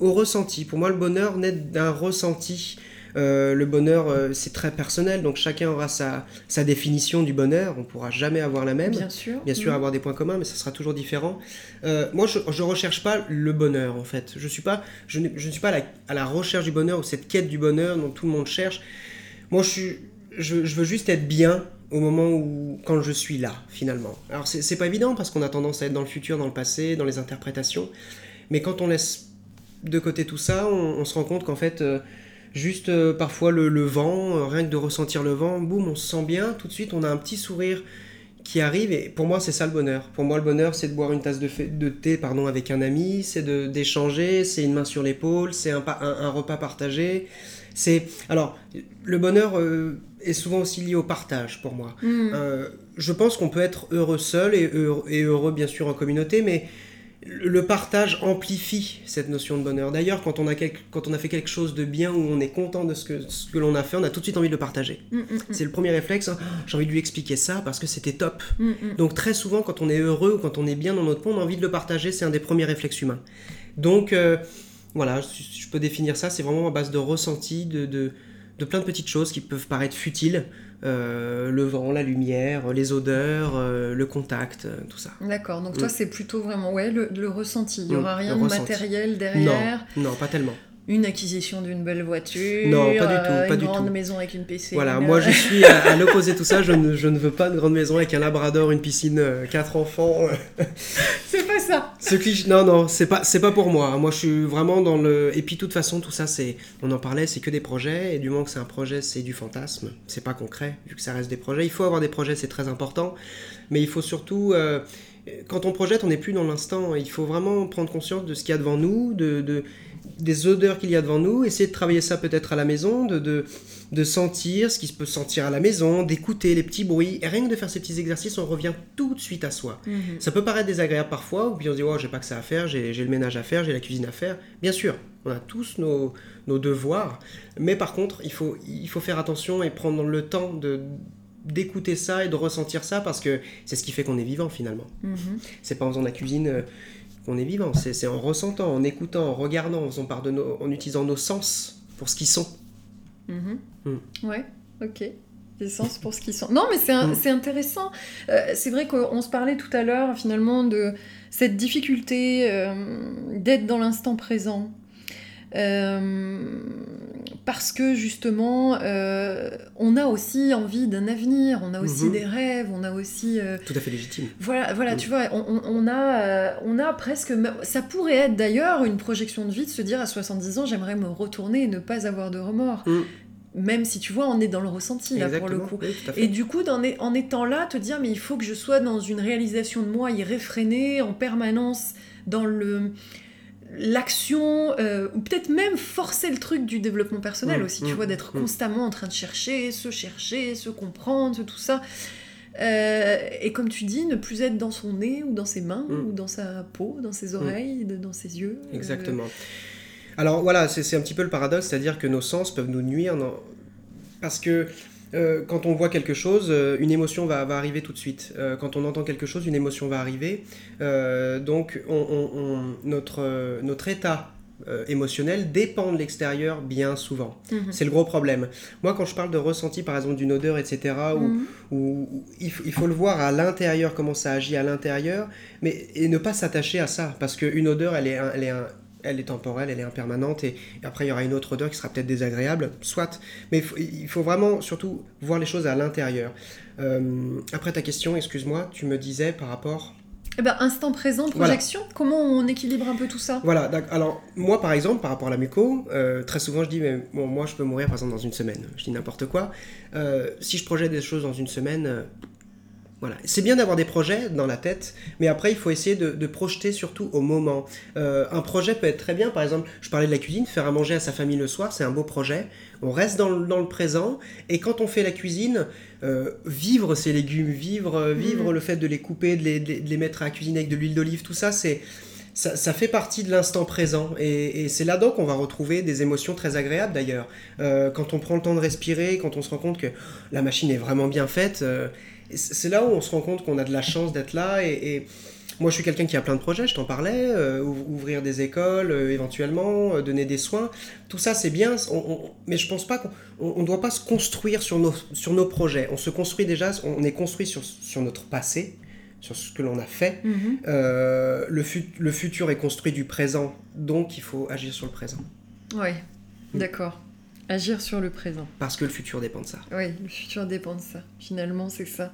au ressenti. Pour moi, le bonheur naît d'un ressenti. Euh, le bonheur, euh, c'est très personnel, donc chacun aura sa, sa définition du bonheur. On pourra jamais avoir la même. Bien sûr. Bien sûr, avoir des points communs, mais ça sera toujours différent. Euh, moi, je, ne recherche pas le bonheur, en fait. Je suis pas, je ne, je suis pas à la, recherche du bonheur ou cette quête du bonheur dont tout le monde cherche. Moi, je, suis, je, veux juste être bien au moment où, quand je suis là, finalement. Alors, c'est pas évident parce qu'on a tendance à être dans le futur, dans le passé, dans les interprétations. Mais quand on laisse de côté tout ça, on, se rend compte qu'en fait, Juste euh, parfois le, vent, euh, rien que de ressentir le vent, boum, on se sent bien, tout de suite on a un petit sourire qui arrive et pour moi c'est ça le bonheur. Pour moi le bonheur c'est de boire une tasse de, de thé pardon, avec un ami, c'est d'échanger, c'est une main sur l'épaule, c'est un, un, repas partagé. C'est alors le bonheur euh, est souvent aussi lié au partage pour moi. Mm. je pense qu'on peut être heureux seul et heureux, et heureux bien sûr en communauté, mais le partage amplifie cette notion de bonheur. D'ailleurs, quand, on a quand on a fait quelque chose de bien, où on est content de ce que, ce que l'on a fait, on a tout de suite envie de le partager. Mm, mm, mm. C'est le premier réflexe, hein. j'ai envie de lui expliquer ça parce que c'était top. Donc très souvent, quand on est heureux ou quand on est bien dans notre peau, on a envie de le partager, c'est un des premiers réflexes humains. Donc euh, voilà, je, peux définir ça, c'est vraiment à base de ressenti, de, de, de plein de petites choses qui peuvent paraître futiles, le vent, la lumière, les odeurs, euh, le contact, euh, tout ça. D'accord, donc toi c'est plutôt vraiment ouais, le, ressenti, il n'y aura rien de matériel derrière Non, non, pas tellement une acquisition d'une belle voiture, non, pas du tout, pas une du grande maison avec une piscine. Voilà, (laughs) moi je suis à, l'opposé de tout ça, je ne, je ne, veux pas de grande maison avec un labrador, une piscine, quatre enfants. (laughs) c'est pas ça. Ce cliché, non, non, c'est pas, c'est pas pour moi. Moi je suis vraiment dans le. Et puis de toute façon, tout ça, c'est, on en parlait, c'est que des projets, et du moment que c'est un projet, c'est du fantasme, c'est pas concret, vu que ça reste des projets. Il faut avoir des projets, c'est très important, mais il faut surtout. quand on projette, on n'est plus dans l'instant. Il faut vraiment prendre conscience de ce qu'il y a devant nous, de, de des odeurs qu'il y a devant nous, essayer de travailler ça peut-être à la maison, de, de, sentir ce qui se peut sentir à la maison, d'écouter les petits bruits. Et rien que de faire ces petits exercices, on revient tout de suite à soi. Mhm. Ça peut paraître désagréable parfois, ou puis on se dit, oh, j'ai pas que ça à faire, j'ai le ménage à faire, j'ai la cuisine à faire. Bien sûr, on a tous nos, devoirs, mais par contre, il faut, il faut faire attention et prendre le temps de d'écouter ça et de ressentir ça parce que c'est ce qui fait qu'on est vivant finalement. Mhm. C'est pas en faisant la cuisine euh, qu'on est vivant. C'est en ressentant, en écoutant, en regardant, en, part de en utilisant nos sens pour ce qu'ils sont. Mm-hmm. Mm. Ouais, ok. Des sens pour ce qu'ils sont. Non, mais c'est mm. intéressant. Euh, c'est vrai qu'on se parlait tout à l'heure finalement de cette difficulté euh, d'être dans l'instant présent. Euh, parce que justement, euh, on a aussi envie d'un avenir, on a aussi mhm. des rêves, on a aussi... Euh, Tout à fait légitime. Voilà, voilà tu vois, on, a, on a presque... Ça pourrait être d'ailleurs une projection de vie de se dire à 70 ans, j'aimerais me retourner et ne pas avoir de remords. Mm. Même si tu vois, on est dans le ressenti là pour le coup. et du coup, en, en étant là, te dire, mais il faut que je sois dans une réalisation de moi irréfrénée, en permanence, dans le l'action, euh, ou peut-être même forcer le truc du développement personnel mm, aussi, tu mm, vois, d'être mm. constamment en train de chercher, se chercher, se comprendre, tout ça. Euh, et comme tu dis, ne plus être dans son nez ou dans ses mains ou dans sa peau, dans ses oreilles, dans ses yeux. Euh. Exactement. Alors voilà, c'est un petit peu le paradoxe, c'est-à-dire que nos sens peuvent nous nuire parce que euh, quand on voit quelque chose, euh, une émotion va, arriver tout de suite. Euh, quand on entend quelque chose, une émotion va arriver. donc notre, notre état émotionnel dépend de l'extérieur bien souvent. Mhm. C'est le gros problème. Moi, quand je parle de ressenti, par exemple, d'une odeur, etc., où, mhm. il, faut le voir à l'intérieur, comment ça agit à l'intérieur, mais et ne pas s'attacher à ça, parce qu'une odeur, elle est, elle est un, elle est temporelle, elle est impermanente, et, après il y aura une autre odeur qui sera peut-être désagréable, soit. Mais il faut, vraiment surtout voir les choses à l'intérieur. Euh, après ta question, excuse-moi, tu me disais par rapport... Eh ben, instant présent, projection, comment on équilibre un peu tout ça? Voilà, alors moi par exemple, par rapport à la muco, euh, très souvent je dis, mais bon, moi je peux mourir par exemple dans une semaine, je dis n'importe quoi. Euh, si je projette des choses dans une semaine, voilà. C'est bien d'avoir des projets dans la tête, mais après, il faut essayer de, projeter surtout au moment. Euh, un projet peut être très bien, par exemple, je parlais de la cuisine, faire à manger à sa famille le soir, c'est un beau projet. On reste dans le, présent, et quand on fait la cuisine, euh, vivre ces légumes, vivre, euh, vivre mm. le fait de les couper, de les, mettre à cuisiner avec de l'huile d'olive, tout ça, c'est... Ça, fait partie de l'instant présent et, c'est là-dedans qu'on va retrouver des émotions très agréables d'ailleurs. quand on prend le temps de respirer, quand on se rend compte que la machine est vraiment bien faite, c'est là où on se rend compte qu'on a de la chance d'être là. Et, moi, je suis quelqu'un qui a plein de projets, je t'en parlais, euh, ouvrir des écoles euh, éventuellement, euh, donner des soins. Tout ça, c'est bien, mais je pense pas qu'on ne doit pas se construire sur nos, sur nos projets. On se construit déjà, on est construit sur, sur notre passé, sur ce que l'on a fait. Mhm. le, le futur est construit du présent, donc il faut agir sur le présent. Oui, mm. d'accord. Agir sur le présent. Parce que le futur dépend de ça. Oui, le futur dépend de ça. Finalement, c'est ça.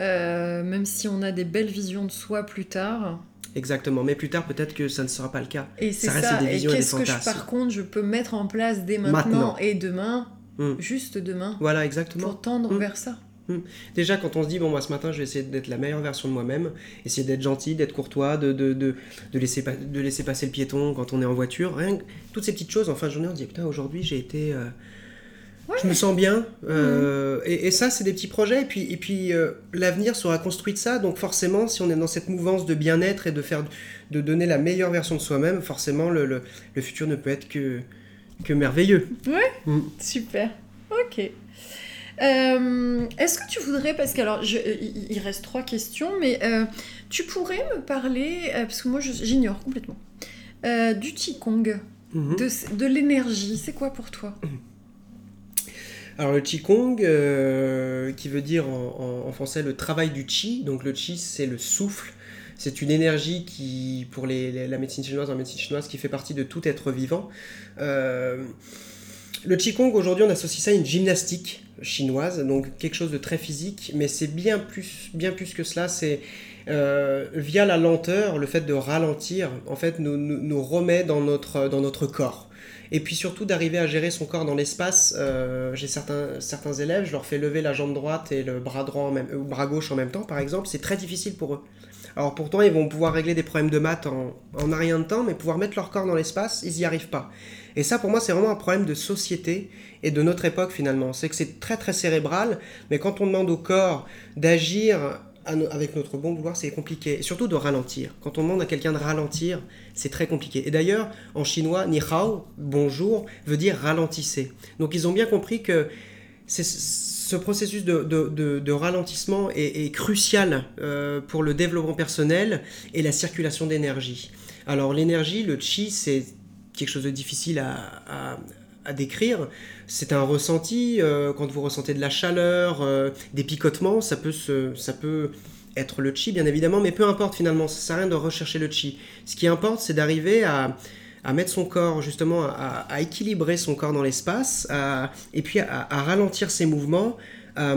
Euh, même si on a des belles visions de soi plus tard. Exactement, mais plus tard peut-être que ça ne sera pas le cas. Et c'est ça, Des visions et qu'est-ce que je, par contre je peux mettre en place dès maintenant, et demain, hmm. juste demain. Voilà, exactement. Pour tendre hmm. vers ça. Hmm. Déjà, quand on se dit, bon, moi ce matin, je vais essayer d'être la meilleure version de moi-même, essayer d'être gentil, d'être courtois, de, de, de, de, laisser, de laisser passer le piéton quand on est en voiture, rien, toutes ces petites choses, en fin de journée, on se dit, putain, aujourd'hui, j'ai été. Euh, Je me sens bien. Euh, et, ça, c'est des petits projets. Et puis, et puis euh, l'avenir sera construit de ça. Donc forcément, si on est dans cette mouvance de bien-être et de faire, de donner la meilleure version de soi-même, forcément, le, le, le, futur ne peut être que, que merveilleux. Ouais. Mm. Super. Ok. Euh, est-ce que tu voudrais, parce que alors je, il reste trois questions, mais tu pourrais me parler, parce que moi j'ignore complètement, du Qigong, mm-hmm. de, de l'énergie, c'est quoi pour toi? Mm. Alors le Qigong, euh, qui veut dire en, français le travail du Qi, donc le Qi c'est le souffle, c'est une énergie qui, pour la médecine chinoise, en médecine chinoise, qui fait partie de tout être vivant. Euh, le Qigong, aujourd'hui, on associe ça à une gymnastique chinoise, donc quelque chose de très physique, mais c'est bien plus, que cela, c'est euh, via la lenteur, le fait de ralentir, en fait, nous, remet dans notre corps. Et puis surtout d'arriver à gérer son corps dans l'espace. Euh, j'ai certains, certains élèves, je leur fais lever la jambe droite et le bras, droit ou bras gauche en même temps, par exemple. C'est très difficile pour eux. Alors pourtant, ils vont pouvoir régler des problèmes de maths en, en un rien de temps, mais pouvoir mettre leur corps dans l'espace, ils n'y arrivent pas. Et ça, pour moi, c'est vraiment un problème de société et de notre époque finalement. C'est que c'est très très cérébral, mais quand on demande au corps d'agir avec notre bon vouloir, c'est compliqué. Surtout de ralentir. Quand on demande à quelqu'un de ralentir, c'est très compliqué. Et d'ailleurs, en chinois, ni hao, bonjour, veut dire ralentissez. Donc ils ont bien compris que ce processus de, ralentissement est, crucial euh, pour le développement personnel et la circulation d'énergie. Alors l'énergie, le chi, c'est quelque chose de difficile à, décrire. C'est un ressenti, euh, quand vous ressentez de la chaleur, euh, des picotements, ça peut, se, ça peut être le chi bien évidemment, mais peu importe finalement, ça sert à rien de rechercher le chi. Ce qui importe, c'est d'arriver à, à, mettre son corps justement, à, à équilibrer son corps dans l'espace, et puis à, ralentir ses mouvements, à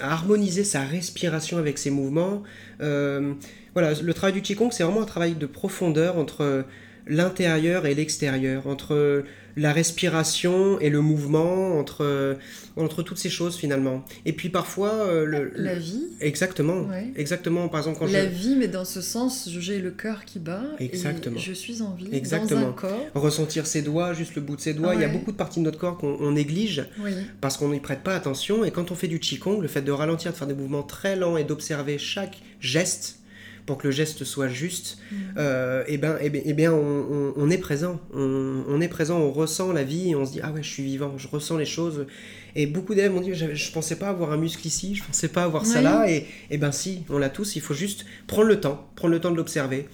harmoniser sa respiration avec ses mouvements. Euh, voilà, le travail du Qigong, c'est vraiment un travail de profondeur entre l'intérieur et l'extérieur, entre la respiration et le mouvement, entre, entre toutes ces choses finalement. Et puis parfois... Euh, la vie. Exactement. Exactement. Par exemple, quand la vie, mais dans ce sens, j'ai le cœur qui bat. Exactement. Et je suis en vie. Exactement. Dans un corps. Ressentir ses doigts, juste le bout de ses doigts. Il y a beaucoup de parties de notre corps qu'on néglige parce qu'on n'y prête pas attention. Et quand on fait du Qigong, le fait de ralentir, de faire des mouvements très lents et d'observer chaque geste, pour que le geste soit juste, mm. euh, et eh ben, et eh bien, eh bien on, est présent. On, est présent, on ressent la vie et on se dit Ah ouais, je suis vivant, je ressens les choses. Et beaucoup d'élèves m'ont dit Je ne pensais pas avoir un muscle ici, je ne pensais pas avoir ça là. Et, et ben si, on l'a tous, il faut juste prendre le temps, prendre le temps de l'observer.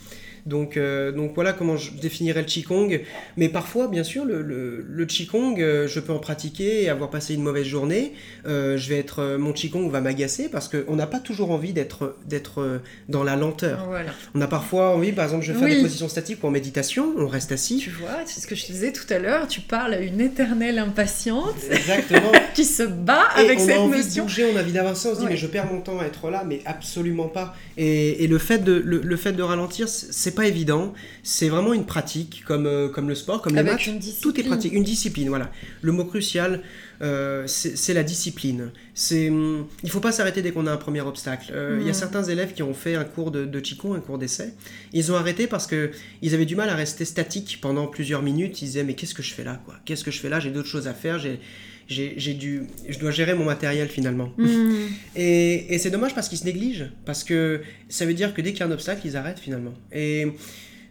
Donc, euh, donc voilà comment je définirais le Qigong. Mais parfois, bien sûr, le, le, Qigong, euh, je peux en pratiquer et avoir passé une mauvaise journée. Euh, je vais être, mon Qigong va m'agacer parce qu'on n'a pas toujours envie d'être, d'être dans la lenteur. On a parfois envie, par exemple, je fais des positions statiques ou en méditation, on reste assis. Tu vois, c'est ce que je te disais tout à l'heure, tu parles à une éternelle impatiente Exactement. (laughs) qui se bat avec cette on a envie De bouger, on a envie d'avancer, on se dit mais je perds mon temps à être là, mais absolument pas. Et, et le, fait de, le, le fait de ralentir, c'est pas évident. C'est vraiment une pratique, comme, euh, comme le sport, comme les matchs. Tout est pratique, une discipline, voilà. Le mot crucial, euh, c'est la discipline. C'est, hum, il faut pas s'arrêter dès qu'on a un premier obstacle. Euh, il y a certains élèves qui ont fait un cours de, de Qigong, un cours d'essai. Ils ont arrêté parce que ils avaient du mal à rester statiques pendant plusieurs minutes. Ils disaient mais qu'est-ce que je fais là quoi? Qu'est-ce que je fais là? J'ai d'autres choses à faire. J'ai j'ai dû, je dois gérer mon matériel finalement. Hmm. (laughs) Et, et c'est dommage parce qu'ils se négligent, parce que ça veut dire que dès qu'il y a un obstacle, ils arrêtent finalement. Et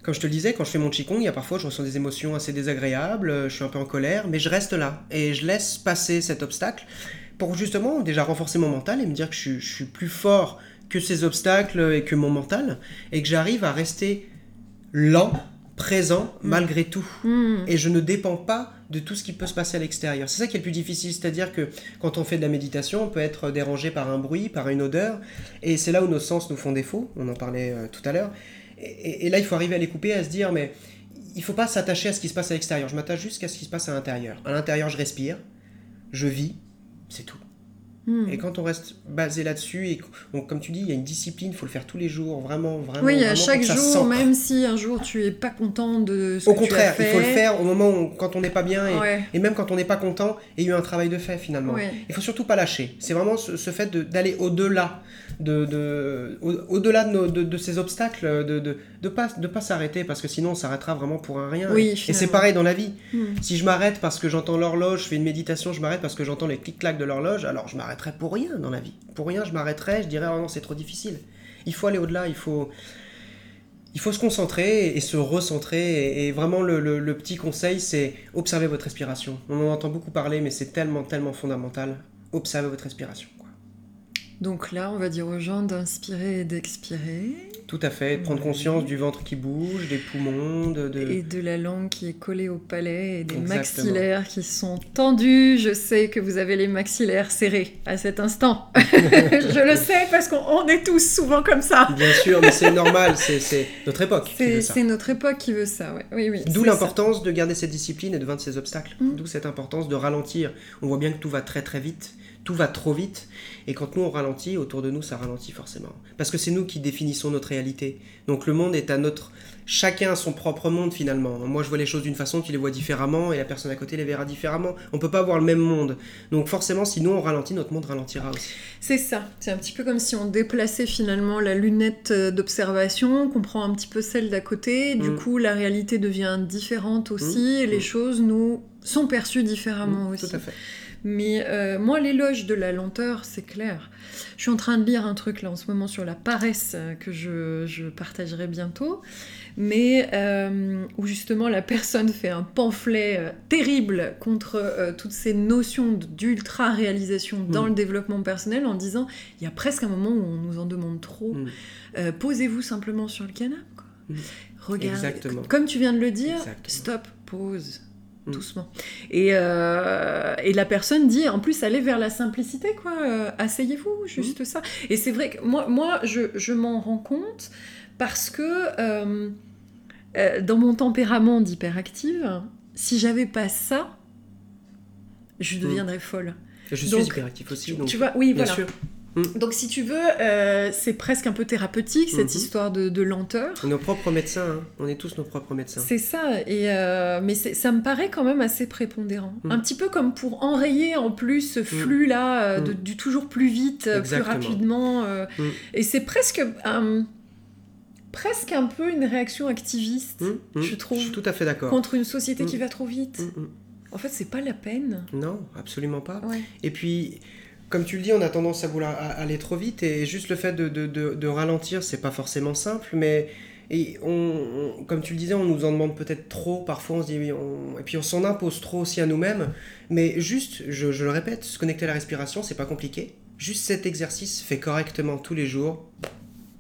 comme je te le disais, quand je fais mon Qigong, il y a parfois, je ressens des émotions assez désagréables, je suis un peu en colère, mais je reste là et je laisse passer cet obstacle pour justement déjà renforcer mon mental et me dire que je, je suis plus fort que ces obstacles et que mon mental, et que j'arrive à rester lent présent mm. malgré tout. Mm. Et je ne dépends pas de tout ce qui peut se passer à l'extérieur. C'est ça qui est le plus difficile, c'est-à-dire que quand on fait de la méditation, on peut être dérangé par un bruit, par une odeur, et c'est là où nos sens nous font défaut, on en parlait euh, tout à l'heure. Et, là, il faut arriver à les couper, à se dire, mais il faut pas s'attacher à ce qui se passe à l'extérieur, je m'attache juste à ce qui se passe à l'intérieur. À l'intérieur, je respire, je vis, c'est tout. Hmm. Et quand on reste basé là-dessus, et comme tu dis, il y a une discipline, il faut le faire tous les jours, vraiment, vraiment. Oui, à vraiment chaque jour, même si un jour tu es pas content de ce Au que tu as contraire, fait. il faut le faire au moment où, quand on n'est pas bien, et, Ouais. et même quand on n'est pas content, et il y a eu un travail de fait finalement. Ouais. Il faut surtout pas lâcher. C'est vraiment ce, ce fait d'aller au-delà de, de- au- au-delà de, nos- de- de ces obstacles, de de, de pas de pas s'arrêter parce que sinon on s'arrêtera vraiment pour un rien. Oui, et c'est pareil dans la vie. Hmm. Si je m'arrête parce que j'entends l'horloge, je fais une méditation, je m'arrête parce que j'entends les clics-clacs de l'horloge, alors je m'arrêterai pour rien dans la vie. Pour rien, je m'arrêterai, je dirais oh non, c'est trop difficile. Il faut aller au-delà, il faut il faut se concentrer et se recentrer. Et, vraiment, le petit conseil, c'est observer votre respiration. On en entend beaucoup parler, mais c'est tellement, tellement fondamental. Observez votre respiration. quoi. Donc là, on va dire aux gens d'inspirer et d'expirer. Tout à fait. Prendre conscience du ventre qui bouge, des poumons, de. de- Et de la langue qui est collée au palais et des Exactement. maxillaires qui sont tendus. Je sais que vous avez les maxillaires serrés à cet instant. (laughs) Je le sais parce qu'on on est tous souvent comme ça. Bien sûr, mais c'est normal, c'est- notre époque qui C'est veut ça. c'est notre époque qui veut ça, ouais. oui. oui. D'où l'importance de garder cette discipline et de vaincre ces obstacles. Mm. D'où cette importance de ralentir. On voit bien que tout va très très vite, tout va trop vite, et quand nous on ralentit, autour de nous ça ralentit forcément. Parce que c'est nous qui définissons notre réalité. Donc le monde est à notre... Chacun a son propre monde finalement. Moi je vois les choses d'une façon, tu les vois différemment, et la personne à côté les verra différemment. On peut pas avoir le même monde. Donc forcément, si nous on ralentit, notre monde ralentira aussi. C'est ça. C'est un petit peu comme si on déplaçait finalement la lunette d'observation, qu'on prend un petit peu celle d'à côté. Du Mm. coup, la réalité devient différente aussi et les Mm. choses nous sont perçues différemment Mm, aussi. Tout à fait. Mais euh, moi, l'éloge de la lenteur, c'est clair. Je suis en train de lire un truc là en ce moment sur la paresse euh, que je, je partagerai bientôt, mais euh, où justement la personne fait un pamphlet euh, terrible contre toutes ces notions d'ultra-réalisation dans Mm. le développement personnel en disant il y a presque un moment où on nous en demande trop. Mm. Euh, Posez-vous simplement sur le canapé. quoi. Mm. Regardez. Exactement. Comme tu viens de le dire, Exactement. stop, pause. Doucement. Et, euh, et la personne dit, en plus, allez vers la simplicité, quoi. Euh, Asseyez-vous, juste Mm. ça. Et c'est vrai que moi, moi je, je m'en rends compte parce que euh, dans mon tempérament d'hyperactive, si j'avais pas ça, je deviendrais folle. Je suis Donc, hyperactif aussi, donc tu vois, oui, bien voilà. sûr. Donc si tu veux, euh, c'est presque un peu thérapeutique cette Mhm. histoire de, de lenteur. Nos propres médecins, hein. on est tous nos propres médecins. C'est ça, et euh, mais ça me paraît quand même assez prépondérant. Mm. Un petit peu comme pour enrayer en plus ce flux-là, euh, Mm. du toujours plus vite, plus rapidement. euh, Mm. Et c'est presque un, presque un peu une réaction activiste je trouve, Je suis tout à fait d'accord. contre une société Mm. qui va trop vite. En fait, c'est pas la peine. Non, absolument pas. Ouais. Et puis, comme tu le dis, on a tendance à vouloir aller trop vite et juste le fait de, de, de, de ralentir, c'est pas forcément simple, mais et on, on- comme tu le disais, on nous en demande peut-être trop. Parfois, on se dit, on- et puis on s'en impose trop aussi à nous-mêmes. Mais juste, je, je le répète, se connecter à la respiration, c'est pas compliqué. Juste cet exercice fait correctement tous les jours.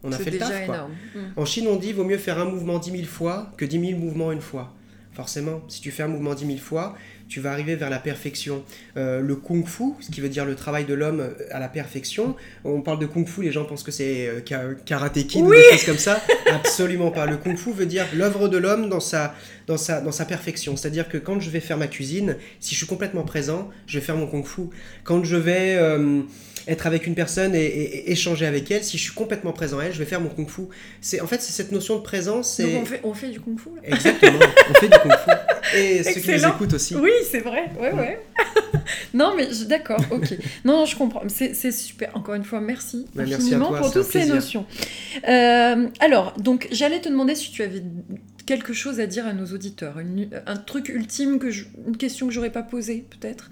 On a fait le taf, quoi. énorme. Mm. En Chine, on dit vaut mieux faire un mouvement 10 000 fois que 10 000 mouvements une fois. Forcément, si tu fais un mouvement 10 000 fois, tu vas arriver vers la perfection. Euh, le kung fu, ce qui veut dire le travail de l'homme à la perfection, on parle de kung fu, les gens pensent que c'est euh, ka- karaté kid ou des choses comme ça. Absolument pas. Le kung fu veut dire l'œuvre de l'homme dans sa, dans, sa, dans sa perfection. C'est-à-dire que quand je vais faire ma cuisine, si je suis complètement présent, je vais faire mon kung fu. Quand je vais euh, être avec une personne et, et- et échanger avec elle, si je suis complètement présent à elle, je vais faire mon kung fu. C'est en fait c'est cette notion de présence. Donc on fait, on fait du kung-fu là Exactement. on fait du kung fu. Et ceux qui nous écoutent aussi. Oui, c'est vrai, ouais, ouais. (laughs) non, mais d'accord, ok. Non, je comprends. C'est super. Encore une fois, merci Bah, merci infiniment toi, pour toutes ces notions. Euh, alors, donc, j'allais te demander si tu avais quelque chose à dire à nos auditeurs, une- un truc ultime, que je- une question que j'aurais pas posée, peut-être,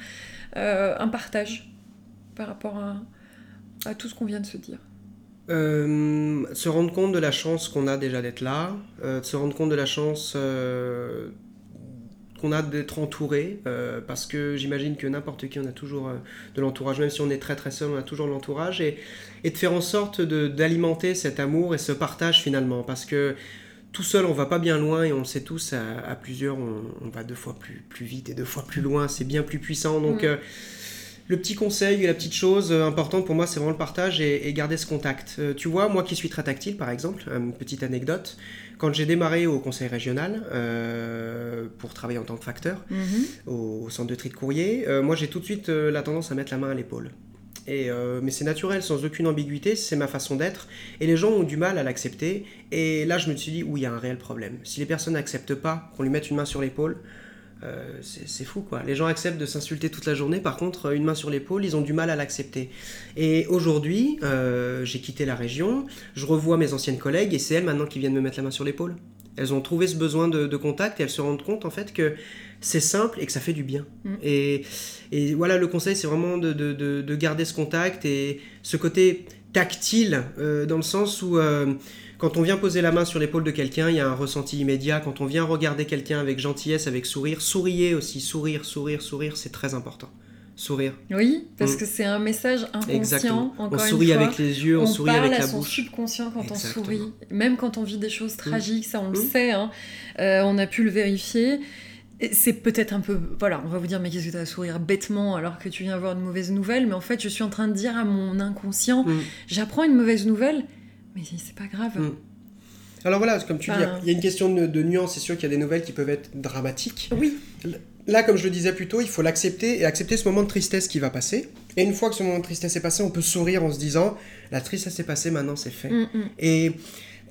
Euh, un partage par rapport à, à tout ce qu'on vient de se dire. Euh, se rendre compte de la chance qu'on a déjà d'être là, euh, se rendre compte de la chance euh, qu'on a d'être entouré, parce que j'imagine que n'importe qui, on a toujours de l'entourage, même si on est très très seul, on a toujours de l'entourage, et, et de faire en sorte d'alimenter cet amour et ce partage finalement, parce que tout seul, on va pas bien loin, et on le sait tous, à, à plusieurs, on, on va deux fois plus, plus vite et deux fois plus loin, c'est bien plus puissant, donc... Mm. Euh, le petit conseil et la petite chose euh, importante pour moi, c'est vraiment le partage et, et garder ce contact. Euh, tu vois, moi qui suis très tactile, par exemple, une petite anecdote, quand j'ai démarré au conseil régional euh, pour travailler en tant que facteur Mhm. au, au centre de tri de courrier, euh, moi j'ai tout de suite euh, la tendance à mettre la main à l'épaule. Et, euh, mais c'est naturel, sans aucune ambiguïté, c'est ma façon d'être. Et les gens ont du mal à l'accepter. Et là, je me suis dit, oui, il y a un réel problème. Si les personnes n'acceptent pas qu'on lui mette une main sur l'épaule, euh, c'est fou quoi. Les gens acceptent de s'insulter toute la journée, par contre, une main sur l'épaule, ils ont du mal à l'accepter. Et aujourd'hui, euh, j'ai quitté la région, je revois mes anciennes collègues et c'est elles maintenant qui viennent me mettre la main sur l'épaule. Elles ont trouvé ce besoin de, contact et elles se rendent compte en fait que c'est simple et que ça fait du bien. Mm. Et, et, voilà, le conseil, c'est vraiment de, de, garder ce contact et ce côté tactile, euh, dans le sens où quand on vient poser la main sur l'épaule de quelqu'un, il y a un ressenti immédiat. Quand on vient regarder quelqu'un avec gentillesse, avec sourire, souriez aussi, sourire, sourire, sourire, c'est très important. Sourire. Oui, parce mm. que c'est un message inconscient. Exactement. on sourit avec les yeux, on, sourit avec la bouche. On parle à son subconscient quand on sourit. Même quand on vit des choses tragiques, ça on le mm. sait. Hein. Euh, on a pu le vérifier. C'est peut-être un peu. Voilà, on va vous dire, mais qu'est-ce que tu as à sourire bêtement alors que tu viens avoir une mauvaise nouvelle Mais en fait, je suis en train de dire à mon inconscient, mm. j'apprends une mauvaise nouvelle mais c'est pas grave. Hmm. Alors voilà, comme tu dis, il y a une question de, de nuance. C'est sûr qu'il y a des nouvelles qui peuvent être dramatiques. Oui. Là, comme je le disais plus tôt, il faut l'accepter et accepter ce moment de tristesse qui va passer. Et une fois que ce moment de tristesse est passé, on peut sourire en se disant la tristesse est passée, maintenant c'est fait. Hmm, hmm. Et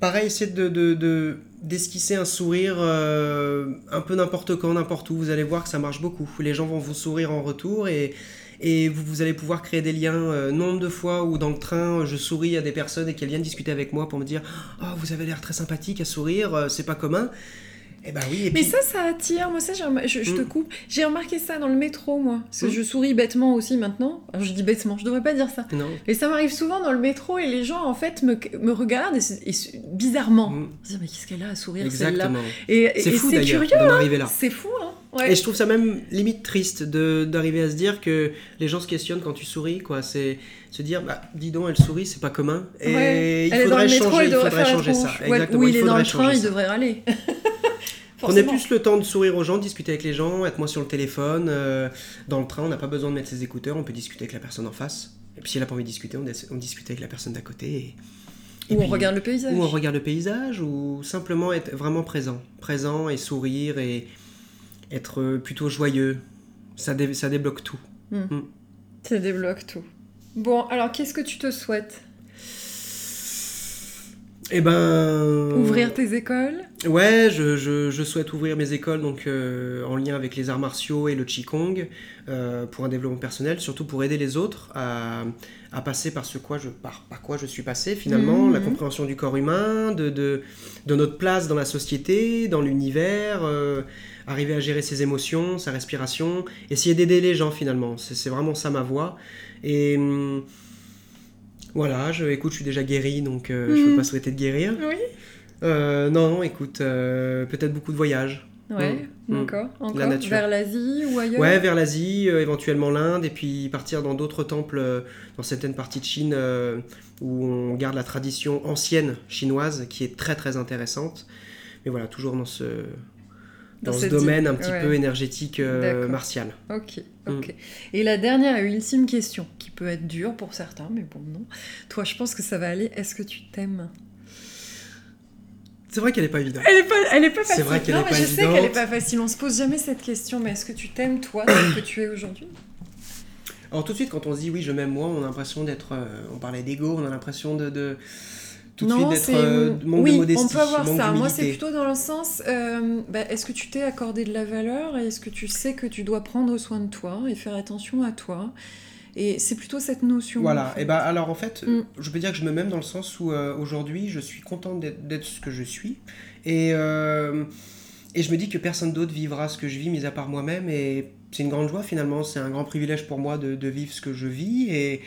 pareil, essayer de, d'esquisser un sourire euh, un peu n'importe quand, n'importe où. Vous allez voir que ça marche beaucoup. Les gens vont vous sourire en retour et et vous, allez pouvoir créer des liens. Euh, nombre de fois où dans le train, je souris à des personnes et qu'elles viennent discuter avec moi pour me dire Oh, vous avez l'air très sympathique à sourire, euh, c'est pas commun. Eh ben oui, Mais ça, ça attire. Moi, ça, je, te mm. coupe. J'ai remarqué ça dans le métro, moi. Parce que mm. je souris bêtement aussi maintenant. Alors, je dis bêtement, je devrais pas dire ça. Non. Et ça m'arrive souvent dans le métro et les gens, en fait, me, me regardent et, bizarrement. Mm. Ils mais qu'est-ce qu'elle a à sourire, Exactement. C'est fou d'ailleurs d'en hein. arriver là. C'est fou, hein. Et je trouve ça même limite triste d'arriver à se dire que les gens se questionnent quand tu souris, quoi. C'est se dire, bah, dis donc, elle sourit, c'est pas commun. Et il faudrait changer, il faudrait changer ça. Exactement. il, est dans le train, il devrait râler. (laughs) Prenez plus le temps de sourire aux gens, discuter avec les gens, être moins sur le téléphone. Euh, dans le train, on n'a pas besoin de mettre ses écouteurs, on peut discuter avec la personne en face. Et puis si elle n'a pas envie de discuter, on, discute avec la personne d'à côté. Et, ou on regarde le paysage. Ou on regarde le paysage, ou simplement être vraiment présent. Présent et sourire et être plutôt joyeux. Ça, ça débloque tout. Hmm. Hmm. Ça débloque tout. Bon, alors qu'est-ce que tu te souhaites? Eh ben. Ouvrir tes écoles? Ouais, je, je, souhaite ouvrir mes écoles donc euh, en lien avec les arts martiaux et le Qigong euh, pour un développement personnel, surtout pour aider les autres à, à passer par ce quoi je, par, par quoi je suis passé finalement, mhm. la compréhension du corps humain, de, de, de, notre place dans la société, dans l'univers, euh, arriver à gérer ses émotions, sa respiration, essayer d'aider les gens finalement. C'est vraiment ça ma voie. Et. Hum, voilà, je, écoute, je suis déjà guéri, donc euh, je ne peux mhm. pas souhaiter de guérir. Oui. Euh, non, écoute, euh, peut-être beaucoup de voyages. Ouais, mm. d'accord. Mm. Encore vers l'Asie ou ailleurs Ouais, vers l'Asie, éventuellement l'Inde, et puis partir dans d'autres temples, dans certaines parties de Chine où on garde la tradition ancienne chinoise, qui est très très intéressante. Mais voilà, toujours dans ce, dans, ce domaine un petit peu énergétique martial. Ok. Ok. Et la dernière et ultime question, qui peut être dure pour certains, mais bon, non. Toi, je pense que ça va aller. Est-ce que tu t'aimes? C'est vrai qu'elle n'est pas évidente. Elle n'est pas, elle est pas facile. C'est vrai qu'elle n'est pas évidente. Je sais qu'elle n'est pas facile. On se pose jamais cette question, mais est-ce que tu t'aimes toi, tel que tu es aujourd'hui? Alors tout de suite, quand on se dit oui, je m'aime moi, on a l'impression d'être. Euh, on parlait d'ego, on a l'impression de non, c'est euh, oui, on peut avoir ça. Moi, c'est plutôt dans le sens, euh, bah, est-ce que tu t'es accordé de la valeur et est-ce que tu sais que tu dois prendre soin de toi et faire attention à toi? Et c'est plutôt cette notion. Voilà, et bah alors en fait, mm. je peux dire que je me mets dans le sens où euh, aujourd'hui, je suis content d'être ce que je suis. Et, et je me dis que personne d'autre vivra ce que je vis, mis à part moi-même. Et c'est une grande joie finalement, c'est un grand privilège pour moi de, de, vivre ce que je vis. Et,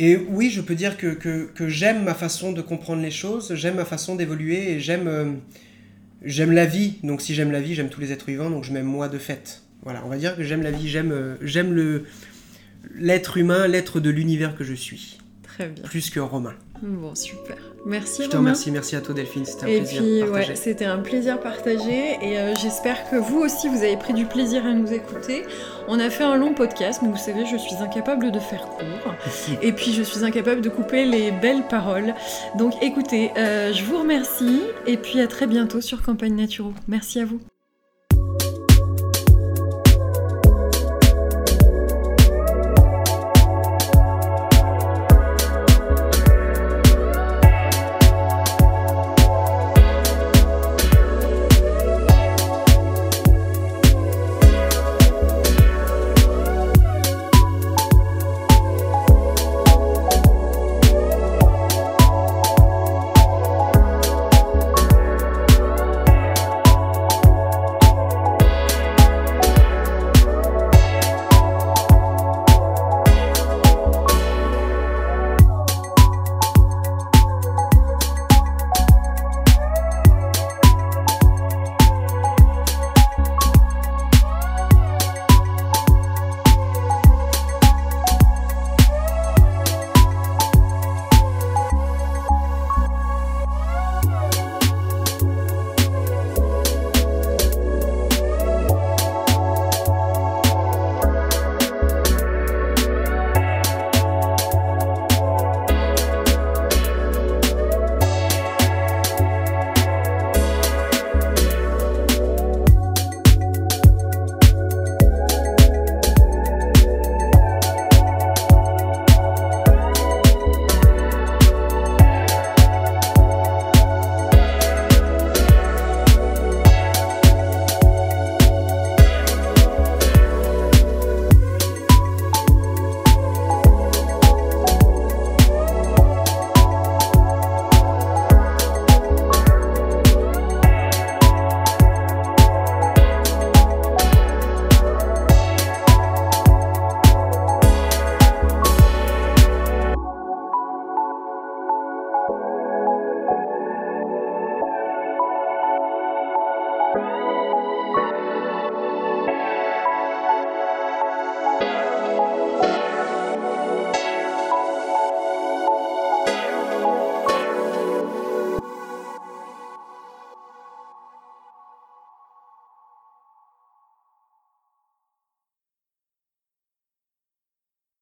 et oui, je peux dire que, que, j'aime ma façon de comprendre les choses, j'aime ma façon d'évoluer et j'aime euh, j'aime la vie. Donc si j'aime la vie, j'aime tous les êtres vivants, donc je m'aime moi de fait. Voilà, on va dire que j'aime la vie, j'aime euh, j'aime le l'être humain, l'être de l'univers que je suis. Très bien. Plus que Romain. Bon, super. Merci. Je te remercie, merci à toi Delphine, c'était un et plaisir puis, partagé. Ouais, c'était un plaisir partagé et euh, j'espère que vous aussi vous avez pris du plaisir à nous écouter. On a fait un long podcast, mais vous savez, je suis incapable de faire court (laughs) et puis je suis incapable de couper les belles paroles. Donc écoutez, euh, je vous remercie et puis à très bientôt sur Campagne Naturo. Merci à vous.